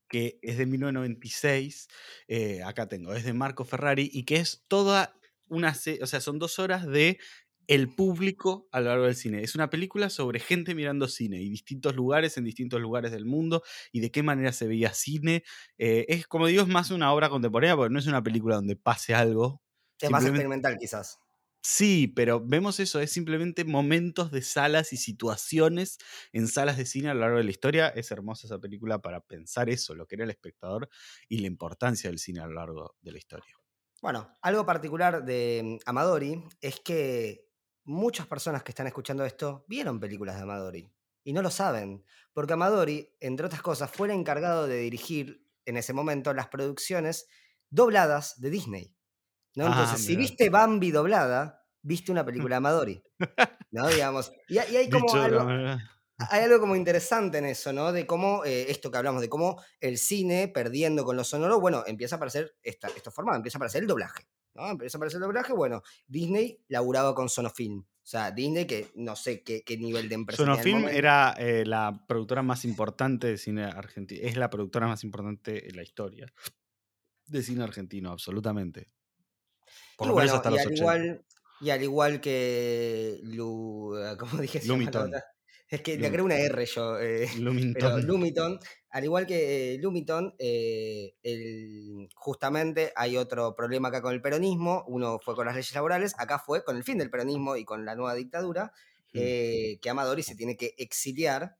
Que es de 1996, eh, acá tengo, es de Marco Ferrari, y que es toda una, o sea, son dos horas de el público a lo largo del cine. Es una película sobre gente mirando cine y distintos lugares en distintos lugares del mundo y de qué manera se veía cine. Eh, es, como digo, es más una obra contemporánea porque no es una película donde pase algo.
Es más experimental quizás.
Sí, pero vemos eso, es simplemente momentos de salas y situaciones en salas de cine a lo largo de la historia. Es hermosa esa película para pensar eso, lo que era el espectador y la importancia del cine a lo largo de la historia.
Bueno, algo particular de mm, Amadori es que muchas personas que están escuchando esto vieron películas de Amadori y no lo saben, porque Amadori, entre otras cosas, fue el encargado de dirigir en ese momento las producciones dobladas de Disney. ¿no? Ah, Entonces, si viste Bambi doblada, viste una película de Amadori. ¿no? Digamos. Y, hay [laughs] como algo, hay algo como interesante en eso, ¿no? De cómo, eh, esto que hablamos, de cómo el cine, perdiendo con lo sonoro, bueno, empieza a aparecer esta, esto formado, empieza a aparecer el doblaje. ¿No? Empieza a aparecer el doblaje, bueno, Disney laburaba con Sonofilm. O sea, Disney, que no sé qué, nivel de empresa.
Sonofilm era eh, la productora más importante de cine argentino. Es la productora más importante en la historia de cine argentino, absolutamente
y bueno, y al Igual, y al igual que Lu, ah, [laughs] ¿cómo dije?
Lumiton.
Es que le agrego una R yo. Eh, [laughs] Lumiton. Al igual que Lumiton, eh, justamente hay otro problema acá con el peronismo. Uno fue con las leyes laborales, acá fue con el fin del peronismo y con la nueva dictadura, mm. eh, que Amadori se tiene que exiliar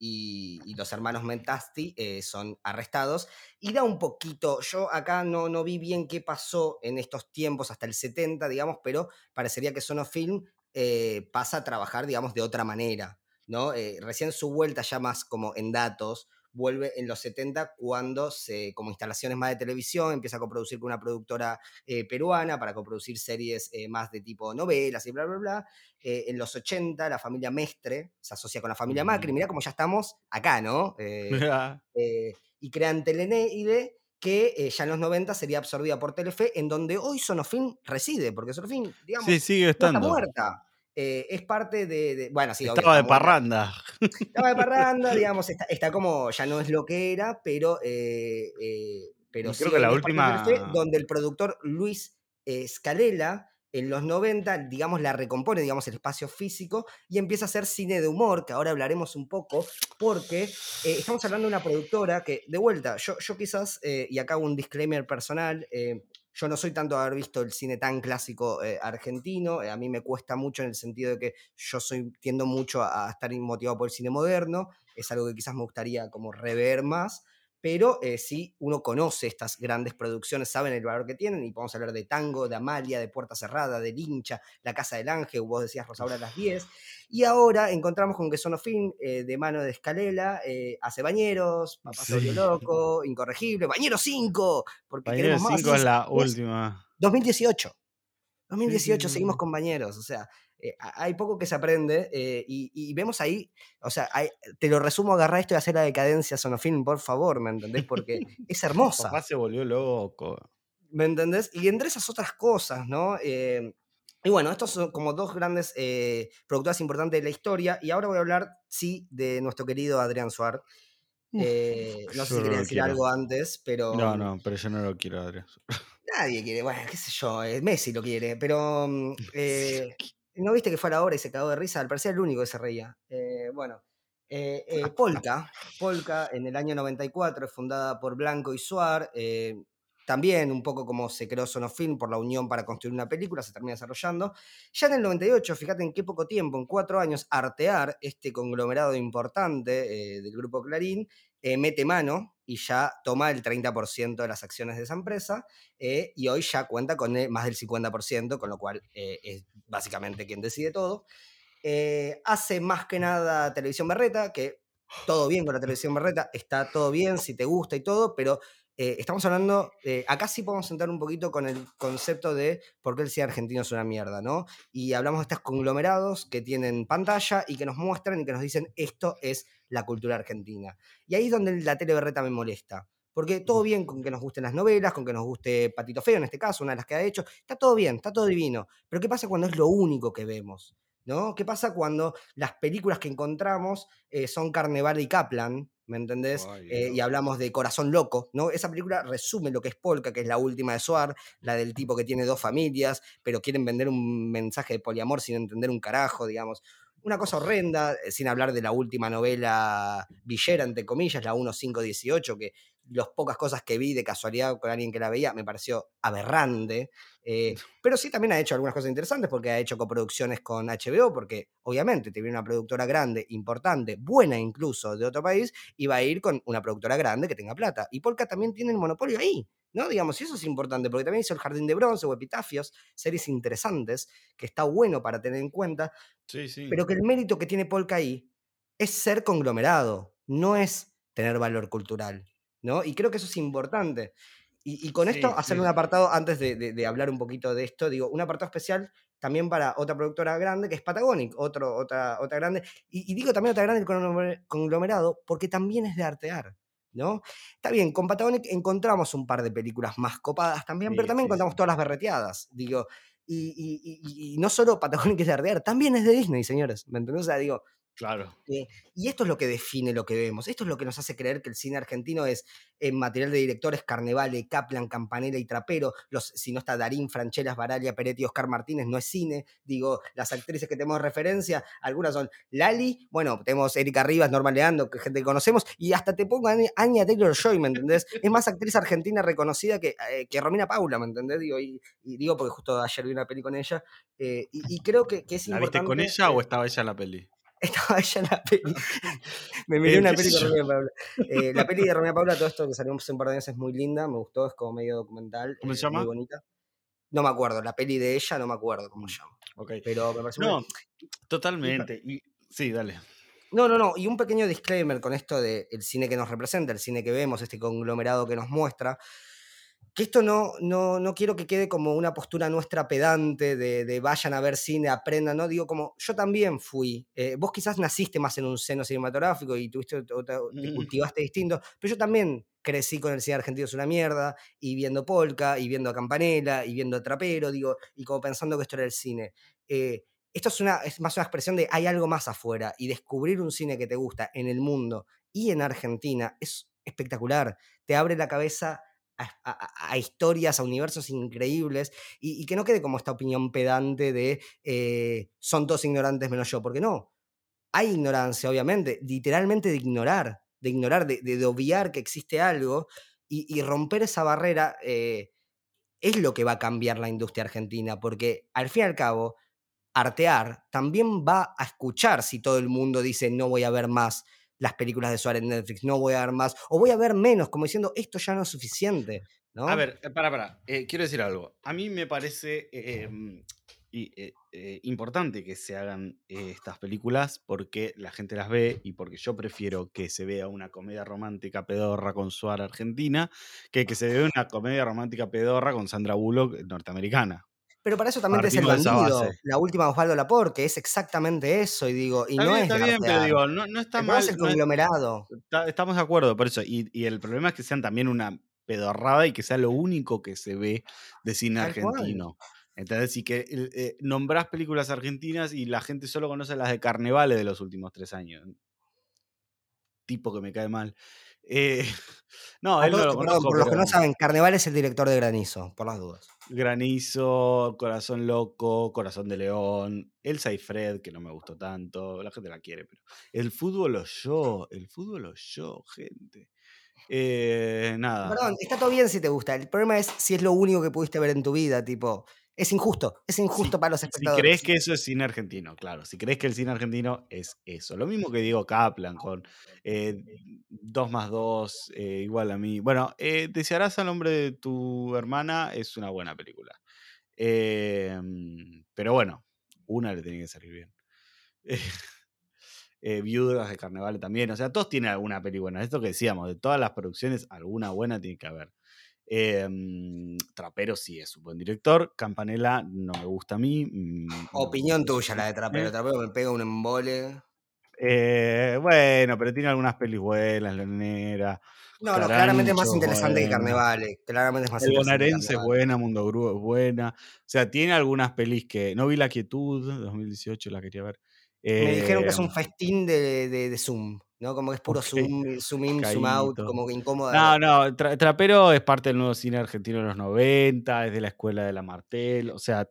y, los hermanos Mentasti eh, son arrestados. Y da un poquito, yo acá no, no vi bien qué pasó en estos tiempos, hasta el 70, digamos, pero parecería que Sonofilm eh, pasa a trabajar, digamos, de otra manera. ¿no? Eh, recién su vuelta ya más como en datos, vuelve en los 70 cuando se, como instalaciones más de televisión, empieza a coproducir con una productora eh, peruana para coproducir series eh, más de tipo novelas y bla, bla, bla. Eh, en los 80 la familia Mestre se asocia con la familia Macri, mirá cómo ya estamos acá, ¿no? [laughs] y crean Teleneide que ya en los 90 sería absorbida por Telefe, en donde hoy Sonofilm reside, porque Sonofilm, digamos,
sigue estando.
está muerta. Eh, es parte de, Bueno, sí,
Estaba de parranda.
Estaba de parranda, [laughs] digamos, está, como. Ya no es lo que era, pero. Eh, eh, pero
creo que la última.
donde el productor Luis Scalela en los 90, digamos, la recompone, digamos, el espacio físico y empieza a hacer cine de humor, que ahora hablaremos un poco, porque estamos hablando de una productora que, de vuelta, yo, yo quizás, y acá un disclaimer personal, Yo no soy tanto de haber visto el cine tan clásico eh, argentino, a mí me cuesta mucho en el sentido de que yo soy, tiendo mucho a, a estar motivado por el cine moderno, es algo que quizás me gustaría como rever más, pero eh, sí uno conoce estas grandes producciones, saben el valor que tienen, y podemos hablar de Tango, de Amalia, de Puerta Cerrada, de Lincha, La Casa del Ángel, vos decías Rosaura a las 10, y ahora encontramos con que Sonofilm, eh, de mano de Escalela, eh, hace Bañeros, Papá
Sí.
Loco, Incorregible, Bañeros 5, porque
Bañeros
queremos más.
5 es la última.
2018. 2018
sí,
seguimos
sí.
bañeros, o sea, eh, hay poco que se aprende eh, y, y vemos ahí, o sea, hay- te lo resumo, agarrá esto y hacer la decadencia Sonofilm, por favor, ¿me entendés? Porque es [laughs] hermosa,
Papá se volvió loco.
¿me entendés? Y entre esas otras cosas, ¿no? Eh, y bueno, estos son como dos grandes productoras importantes de la historia y ahora voy a hablar, sí, de nuestro querido Adrián Eh, no sé si quería decir
quiero.
algo antes, pero...
No, no, pero yo no lo quiero, Adrián.
Nadie quiere, bueno, qué sé yo, eh, Messi lo quiere, pero mm, [laughs] eh, ¿no viste que fue a la hora y se cagó de risa? Al parecer el único que se reía. Eh, bueno, eh, Polka, Polka en el año 94 es fundada por Blanco y Suar, también un poco como se creó Sonofilm por la unión para construir una película, se termina desarrollando. Ya en el 98, fíjate en qué poco tiempo, en cuatro años, Artear, este conglomerado importante eh, del grupo Clarín, eh, mete mano y ya toma el 30% de las acciones de esa empresa eh, y hoy ya cuenta con eh, más del 50%, con lo cual es básicamente quien decide todo. Hace más que nada televisión berreta, que todo bien con la televisión berreta, está todo bien si te gusta y todo, pero estamos hablando, acá sí podemos entrar un poquito con el concepto de por qué el cine argentino es una mierda, ¿no? Y hablamos de estos conglomerados que tienen pantalla y que nos muestran y que nos dicen esto es la cultura argentina. Y ahí es donde la tele berreta me molesta. Porque todo bien con que nos gusten las novelas, con que nos guste Patito Feo, en este caso, una de las que ha hecho, está todo bien, está todo divino. Pero ¿qué pasa cuando es lo único que vemos? ¿No? ¿Qué pasa cuando las películas que encontramos eh, son Carneval y Kaplan, ¿me entendés?
Ay,
Eh, y hablamos de Corazón Loco, ¿no? Esa película resume lo que es Polka, que es la última de Suar, la del tipo que tiene dos familias, pero quieren vender un mensaje de poliamor sin entender un carajo, digamos. Una cosa horrenda, eh, sin hablar de la última novela villera, entre comillas, la 1518, que las pocas cosas que vi de casualidad con alguien que la veía me pareció aberrante. eh, pero sí también ha hecho algunas cosas interesantes porque ha hecho coproducciones con HBO, porque obviamente te viene una productora grande, importante, buena incluso, de otro país, y va a ir con una productora grande que tenga plata. Y Polka también tiene el monopolio ahí. ¿no? Digamos, y eso es importante, porque también hizo El Jardín de Bronce o Epitafios, series interesantes, que está bueno para tener en cuenta,
Sí, sí.
pero que el mérito que tiene Polka ahí es ser conglomerado, no es tener valor cultural, ¿no? Y creo que eso es importante. Y, y con
Sí,
esto, hacer
sí.
un apartado, antes de, de- de hablar un poquito de esto, digo, un apartado especial también para otra productora grande, que es Patagonic, otro, otra, otra grande. Y, y digo también otra grande, el conglomer- conglomerado, porque también es de artear, ¿no? Está bien, con Patagonic encontramos un par de películas más copadas también, pero
Sí,
también
sí,
encontramos todas las berreteadas, digo. Y, y- y- no solo Patagonic es de artear, también es de Disney, señores, ¿me entendés? O sea, digo,
Claro.
eh, y esto es lo que define lo que vemos. Esto es lo que nos hace creer que el cine argentino es en material de directores Carnevale, Kaplan, Campanella y Trapero. Los, si no está Darín, Franchelas, Baralia, Peretti, Oscar Martínez, no es cine. Digo, las actrices que tenemos referencia, algunas son Lali, bueno, tenemos Erika Rivas, Norma Leando, que gente que conocemos, y hasta te pongo a Anya- Taylor Joy, ¿me entendés? Es más actriz argentina reconocida que, eh, que Romina Paula, ¿me entendés? Digo, y, y digo porque justo ayer vi una peli con ella, eh, y, y creo que, que es
¿La viste
importante.
con ella o
eh,
estaba ella en la peli? [laughs]
estaba ella en la peli. [laughs] Me miré
Eh,
una peli con. Romina Paula. Eh, la peli de Romina Paula, todo esto que salió hace un par de años es muy linda, me gustó, es como medio documental.
¿Cómo se
eh, Muy
llama?
bonita. No me acuerdo, la peli de ella no me acuerdo cómo se llama.
Ok.
Pero me pareció muy-
No, totalmente. Y, sí, dale.
No, no, no. Y un pequeño disclaimer con esto del cine que nos representa, el cine que vemos, este conglomerado que nos muestra. Que esto no, no, no quiero que quede como una postura nuestra pedante de, de vayan a ver cine, aprendan, ¿no? Digo, como yo también fui. eh, vos quizás naciste más en un seno cinematográfico y tuviste, otra- te
Mm.
cultivaste distinto, pero yo también crecí con el cine argentino es una mierda, y viendo Polka, y viendo a Campanella, y viendo a Trapero, digo, y como pensando que esto era el cine. Eh, esto es, una, es más una expresión de hay algo más afuera y descubrir un cine que te gusta en el mundo y en Argentina es espectacular. Te abre la cabeza a, historias, a universos increíbles y, que no quede como esta opinión pedante de eh, son todos ignorantes menos yo, porque no. Hay ignorancia, obviamente, literalmente de ignorar, de ignorar, de, obviar que existe algo y, y romper esa barrera. eh, es lo que va a cambiar la industria argentina, porque al fin y al cabo, artear también va a escuchar si todo el mundo dice no voy a ver más las películas de Suárez en Netflix, no voy a ver más, o voy a ver menos, como diciendo esto ya no es suficiente. ¿no?
A ver, eh, para, para, eh, quiero decir algo. A mí me parece em, eh, importante que se hagan estas películas porque la gente las ve y porque yo prefiero que se vea una comedia romántica pedorra con Suárez argentina que que se vea una comedia romántica pedorra con Sandra Bullock norteamericana.
Pero para eso también es el bandido, la última Osvaldo Lapor, que es exactamente eso, y digo, y no es
está bien, pero digo, no, no está mal.
el conglomerado.
estamos de acuerdo, por eso. Y, y, el problema es que sean también una pedorrada y que sea lo único que se ve de cine argentino. Entonces, sí que eh, nombrás películas argentinas y la gente solo conoce las de carnavales de los últimos tres años. Tipo que me cae mal. Eh, [laughs] no, él no lo.
Por los que no saben, Carneval es el director de Granizo, por las dudas.
Granizo, Corazón Loco, Corazón de León, Elsa y Fred, que no me gustó tanto, la gente la quiere, pero el fútbol lo yo, el fútbol lo yo, gente. Eh, nada.
Perdón, está todo bien si te gusta. El problema es si es lo único que pudiste ver en tu vida, tipo, es injusto, es injusto para los espectadores.
Si crees que eso es cine argentino, claro, si crees que el cine argentino es eso. Lo mismo que digo Kaplan con 2 eh, más 2 eh, igual a mí. Bueno, eh, Desearás al nombre de tu hermana es una buena película. Em, pero bueno, una le tiene que salir bien. [laughs] Viudas de Carnaval también, o sea, todos tienen alguna película. Esto que decíamos, de todas las producciones, alguna buena tiene que haber. Em, Trapero sí es un buen director. Campanella no me gusta a mí. Mm,
Opinión tuya la de Trapero. Trapero me pega un embole.
Eh, bueno, pero tiene algunas pelis buenas, La Nera.
No, no, claramente es más interesante que Carnevale. Claramente es más
El bonaerense es buena, Mundo Gru es buena. O sea, tiene algunas pelis que. No vi La Quietud, 2018 la quería ver.
me dijeron que es un em, festín de, de Zoom. ¿No? Como que es puro zoom, zoom in, zoom out, como que incómoda.
No, no, Trapero es parte del nuevo cine argentino de los 90, es de la escuela de la Martel, o sea,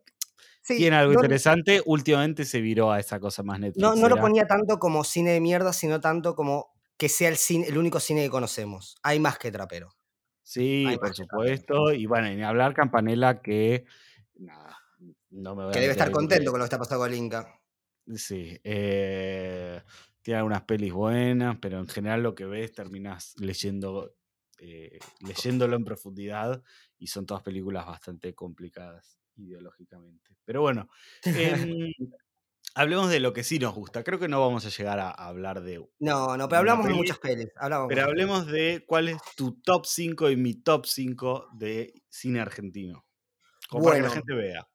tiene algo interesante. Últimamente se viró a esa cosa más Netflix.
No, no lo ponía tanto como cine de mierda, sino tanto como que sea el, cine, el único cine que conocemos. Hay más que Trapero.
Sí, por supuesto. Y bueno, ni hablar Campanella que. Nada, no me voy
Que debe estar contento con lo que está pasando con el Inca.
Sí. Eh, tiene algunas pelis buenas, pero en general lo que ves terminas leyendo, eh, leyéndolo en profundidad y son todas películas bastante complicadas ideológicamente. Pero bueno, [laughs] em, hablemos de lo que sí nos gusta. Creo que no vamos a llegar a, hablar de...
No, no, pero hablamos de muchas pelis.
pero hablemos de cuál es tu top 5 y mi top 5 de cine argentino. Como para que la gente vea.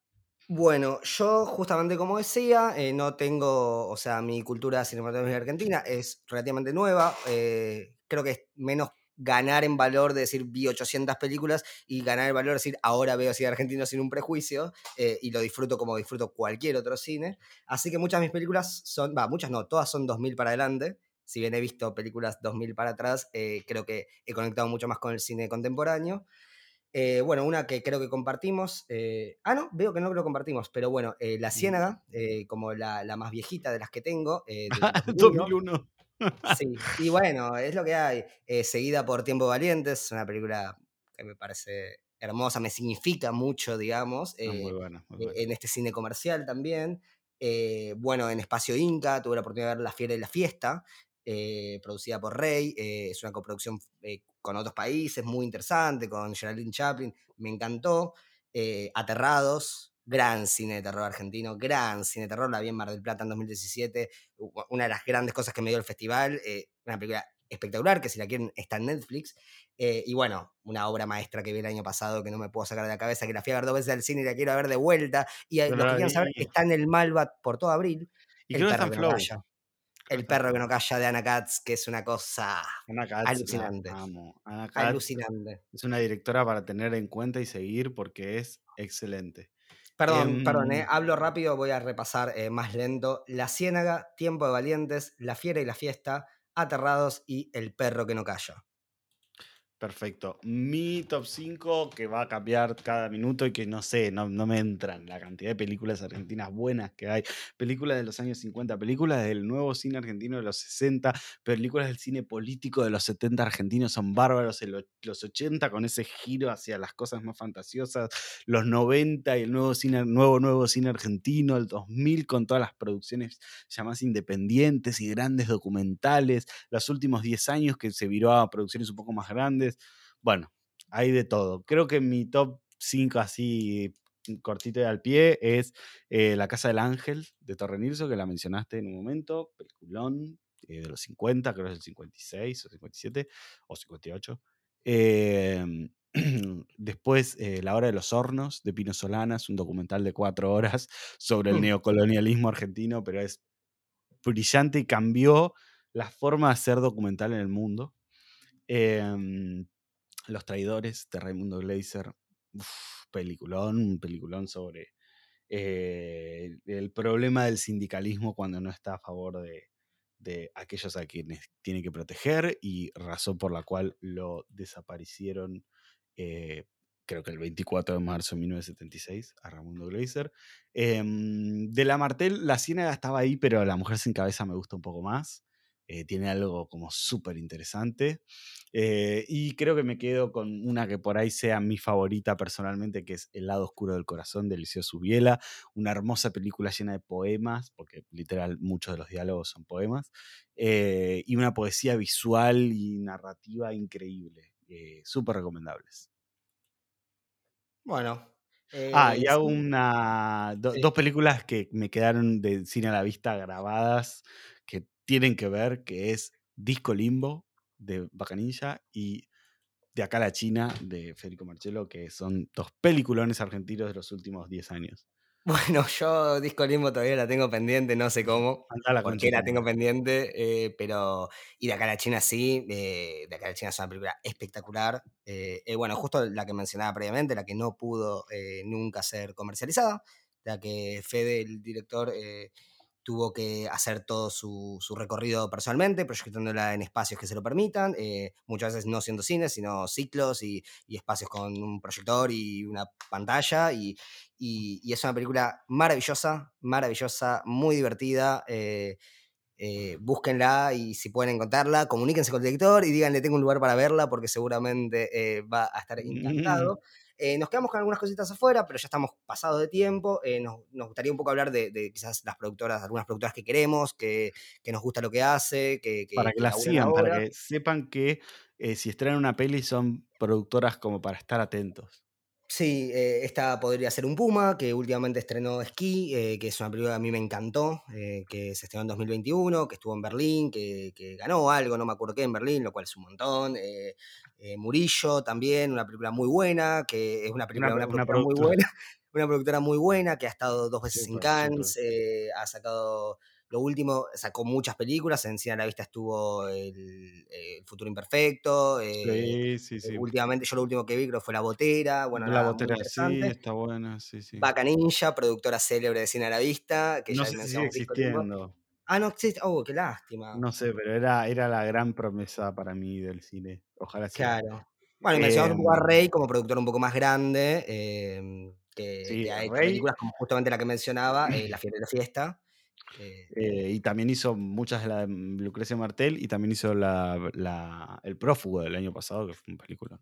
Bueno, yo justamente como decía, eh, no tengo, o sea, mi cultura cinematográfica argentina es relativamente nueva. Eh, creo que es menos ganar en valor de decir vi 800 películas y ganar el valor de decir ahora veo cine argentino sin un prejuicio eh, y lo disfruto como disfruto cualquier otro cine. Así que muchas de mis películas son, va, muchas no, todas son 2000 para adelante. Si bien he visto películas 2000 para atrás, creo que he conectado mucho más con el cine contemporáneo. Eh, bueno, una que creo que compartimos. Eh, ah, no, veo que no lo compartimos, pero bueno, eh, La Ciénaga, como la, más viejita de las que tengo.
2001. [laughs]
sí, y bueno, es lo que hay. seguida por Tiempo Valientes, una película que me parece hermosa, me significa mucho, digamos,
ah, muy buena,
en este cine comercial también. bueno, en Espacio Inca tuve la oportunidad de ver La Fiera y la Fiesta, producida por Rey, es una coproducción con otros países, muy interesante, con Geraldine Chaplin, me encantó. Eh, Aterrados, gran cine de terror argentino, gran cine de terror, la vi en Mar del Plata en 2017, una de las grandes cosas que me dio el festival, eh, una película espectacular, que si la quieren está en Netflix, eh, y bueno, una obra maestra que vi el año pasado que no me puedo sacar de la cabeza, que la fui a ver dos veces al cine y la quiero ver de vuelta, y lo que quieran saber, está en el Malvat por todo abril.
Y el está Flow.
El perro que no calla de Ana Katz, que es una cosa alucinante. alucinante.
Es una directora para tener en cuenta y seguir porque es excelente.
Perdón, perdón, eh, em hablo rápido, voy a repasar eh, más lento. La Ciénaga, Tiempo de Valientes, La Fiera y la Fiesta, Aterrados y El perro que no calla.
Perfecto. Mi top 5, que va a cambiar cada minuto y que no sé, no, no me entran la cantidad de películas argentinas buenas que hay. Películas de los años 50, películas del nuevo cine argentino de los 60, películas del cine político de los 70 argentinos son bárbaros, los 80 con ese giro hacia las cosas más fantasiosas, los 90 y el nuevo cine, nuevo, nuevo cine argentino, el 2000 con todas las producciones ya más independientes y grandes documentales, los últimos 10 años que se viró a producciones un poco más grandes bueno, hay de todo. Creo que mi top 5 así mm, cortito y al pie es eh, La Casa del Ángel de Torre Nilsson, que la mencionaste en un momento, peliculón eh, de los 50, creo que es el 56 o 57 o 58. Em, [clears throat] después, eh, La Hora de los Hornos de Pino Solanas, un documental de cuatro horas [laughs] sobre el mm. neocolonialismo argentino, pero es brillante y cambió la forma de hacer documental en el mundo. Eh, los Traidores de Raimundo Gleiser. peliculón, un peliculón sobre eh, el problema del sindicalismo cuando no está a favor de, aquellos a quienes tiene que proteger y razón por la cual lo desaparecieron, eh, creo que el 24 de marzo de 1976, a Raimundo Gleiser. Em, de la Martel, la ciénaga estaba ahí, pero La Mujer sin Cabeza me gusta un poco más. Eh, tiene algo como súper interesante. Eh, y creo que me quedo con una que por ahí sea mi favorita personalmente, que es El lado oscuro del corazón de Liceo Subiela, una hermosa película llena de poemas, porque literal muchos de los diálogos son poemas, eh, y una poesía visual y narrativa increíble, súper recomendables.
Bueno,
ah, y hago una, dos películas que me quedaron de cine a la vista grabadas, tienen que ver, que es Disco Limbo de Bacanilla y De acá a la China de Federico Marcello, que son dos peliculones argentinos de los últimos 10 años. [laughs]
Bueno, yo Disco Limbo todavía la tengo pendiente, no sé cómo, la por qué la tengo pendiente, eh, pero... Y De acá a la China sí, de acá a la China es una película espectacular. Eh, eh, bueno, justo la que mencionaba previamente, la que no pudo nunca ser comercializada, la que Fede, el director tuvo que hacer todo su, recorrido personalmente, proyectándola en espacios que se lo permitan, eh, muchas veces no siendo cine, sino ciclos y, espacios con un proyector y una pantalla. Y, es una película maravillosa, maravillosa, muy divertida. Eh, eh, búsquenla y si pueden encontrarla, comuníquense con el director y díganle tengo un lugar para verla porque seguramente va a estar encantado. Eh, nos quedamos con algunas cositas afuera, pero ya estamos pasados de tiempo. Eh, nos, gustaría un poco hablar de, quizás las productoras, algunas productoras que queremos, que, nos gusta lo que hace, que,
para que, las sigan, para que sepan que eh, si estrenan una peli son productoras como para estar atentos.
Sí, esta podría ser un Puma, que últimamente estrenó Ski, que es una película que a mí me encantó, que se estrenó en 2021, que estuvo en Berlín, que, que, ganó algo, no me acuerdo qué, en Berlín, lo cual es un montón. Eh, Murillo también, una película muy buena, que es una película una, productora muy buena, [laughs] una productora muy buena que ha estado dos veces en Cannes, eh, ha sacado lo último, sacó muchas películas, en Cine a la Vista estuvo El, Futuro Imperfecto,
eh, sí, sí, sí.
últimamente yo lo último que vi creo fue La Botera, bueno,
La Botera sí, está buena, sí, sí.
Vaca Ninja, productora célebre de Cine a la Vista, que
no ya sé si sigue existiendo.
Ah, no existe. Oh, qué lástima.
No sé, pero era, era la gran promesa para mí del cine. Ojalá sea.
Claro. Bueno, y mencionamos poco a em Rey como productor un poco más grande, em, que, ha hecho películas como justamente la que mencionaba, eh, La Fiesta de la Fiesta.
Eh, eh, y también hizo muchas de la de Lucrecia Martel y también hizo la, la, El Prófugo del año pasado, que fue una película.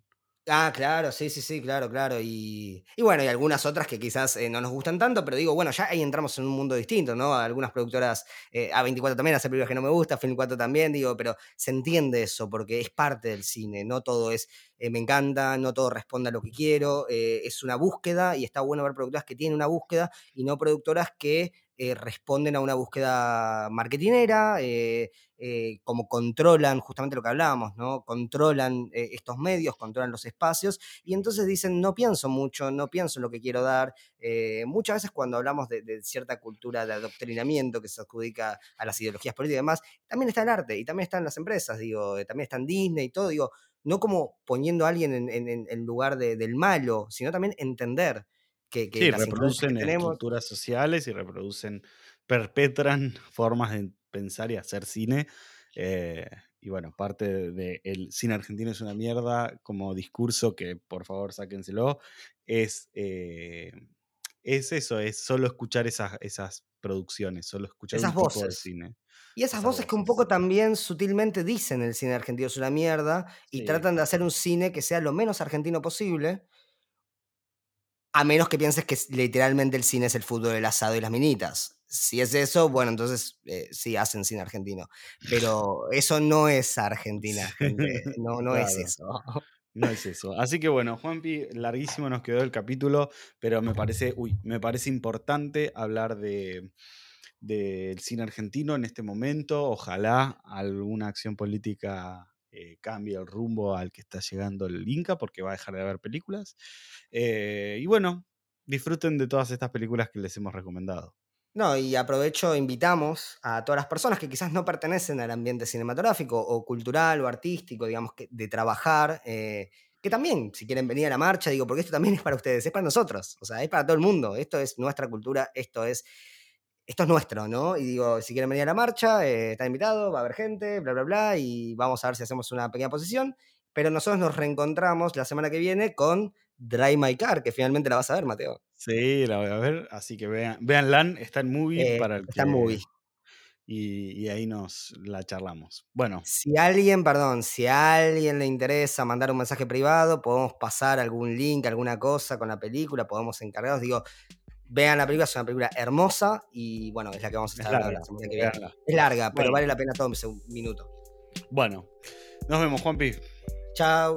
Ah, claro, sí, sí, sí, claro, claro. Y, bueno, y algunas otras que quizás eh, no nos gustan tanto, pero digo, bueno, ya ahí entramos en un mundo distinto, ¿no? Algunas productoras, eh, A24 también hace películas que no me gustan, Film 4 también, digo, pero se entiende eso porque es parte del cine, no todo es eh, me encanta, no todo responde a lo que quiero, es una búsqueda y está bueno ver productoras que tienen una búsqueda y no productoras que eh, responden a una búsqueda marketinera, eh, eh, como controlan justamente lo que hablábamos, ¿no? Controlan estos medios, controlan los espacios, y entonces dicen, no pienso mucho, no pienso en lo que quiero dar. muchas veces cuando hablamos de, cierta cultura de adoctrinamiento que se adjudica a las ideologías políticas y demás, también está el arte y también están las empresas, digo, también está en Disney y todo, digo, no como poniendo a alguien en, lugar del malo, sino también entender que,
sí, reproducen estructuras sociales y reproducen, perpetran [laughs] formas de pensar y hacer cine. Eh, y bueno, parte del cine argentino es una mierda como discurso que por favor sáquenselo, es, eh, es eso, es solo escuchar esas, esas producciones, solo escuchar
esas
un
voces.
tipo de cine.
Y esas, voces, que un poco también sutilmente dicen el cine argentino es una mierda y tratan de hacer un cine que sea lo menos argentino posible, a menos que pienses que literalmente el cine es el fútbol, el asado y las minitas. Si es eso, bueno, entonces eh, sí hacen cine argentino. Pero eso no es Argentina, gente. No, [laughs] no es eso.
No es eso. Así que bueno, Juanpi, larguísimo nos quedó el capítulo, pero me parece, uy, me parece importante hablar de del cine argentino en este momento. Ojalá alguna acción política eh, cambie el rumbo al que está llegando el Inca, porque va a dejar de haber películas. Eh, y bueno, disfruten de todas estas películas que les hemos recomendado.
No, y aprovecho, invitamos a todas las personas que quizás no pertenecen al ambiente cinematográfico o cultural o artístico, digamos, que, de trabajar, eh, que también, si quieren venir a la marcha, digo, porque esto también es para ustedes, es para nosotros, o sea, es para todo el mundo, esto es nuestra cultura, esto es esto es nuestro, ¿no? Y digo, si quieren venir a la marcha, eh, está invitado, va a haber gente, bla, bla, bla, y vamos a ver si hacemos una pequeña posición. Pero nosotros nos reencontramos la semana que viene con Drive My Car, que finalmente la vas a ver, Mateo.
Sí, la voy a ver, así que vean, vean LAN, está en movie
eh,
para el
Está en movie.
Y, y, ahí nos la charlamos. Bueno.
Si alguien, perdón, si a alguien le interesa mandar un mensaje privado, podemos pasar algún link, alguna cosa con la película, podemos encargarnos. Digo, Vean la película, es una película hermosa y bueno, es la que vamos a estar hablando la semana que viene. Es larga, pero vale la pena todo un minuto.
Bueno, nos vemos, Juanpi.
Chao.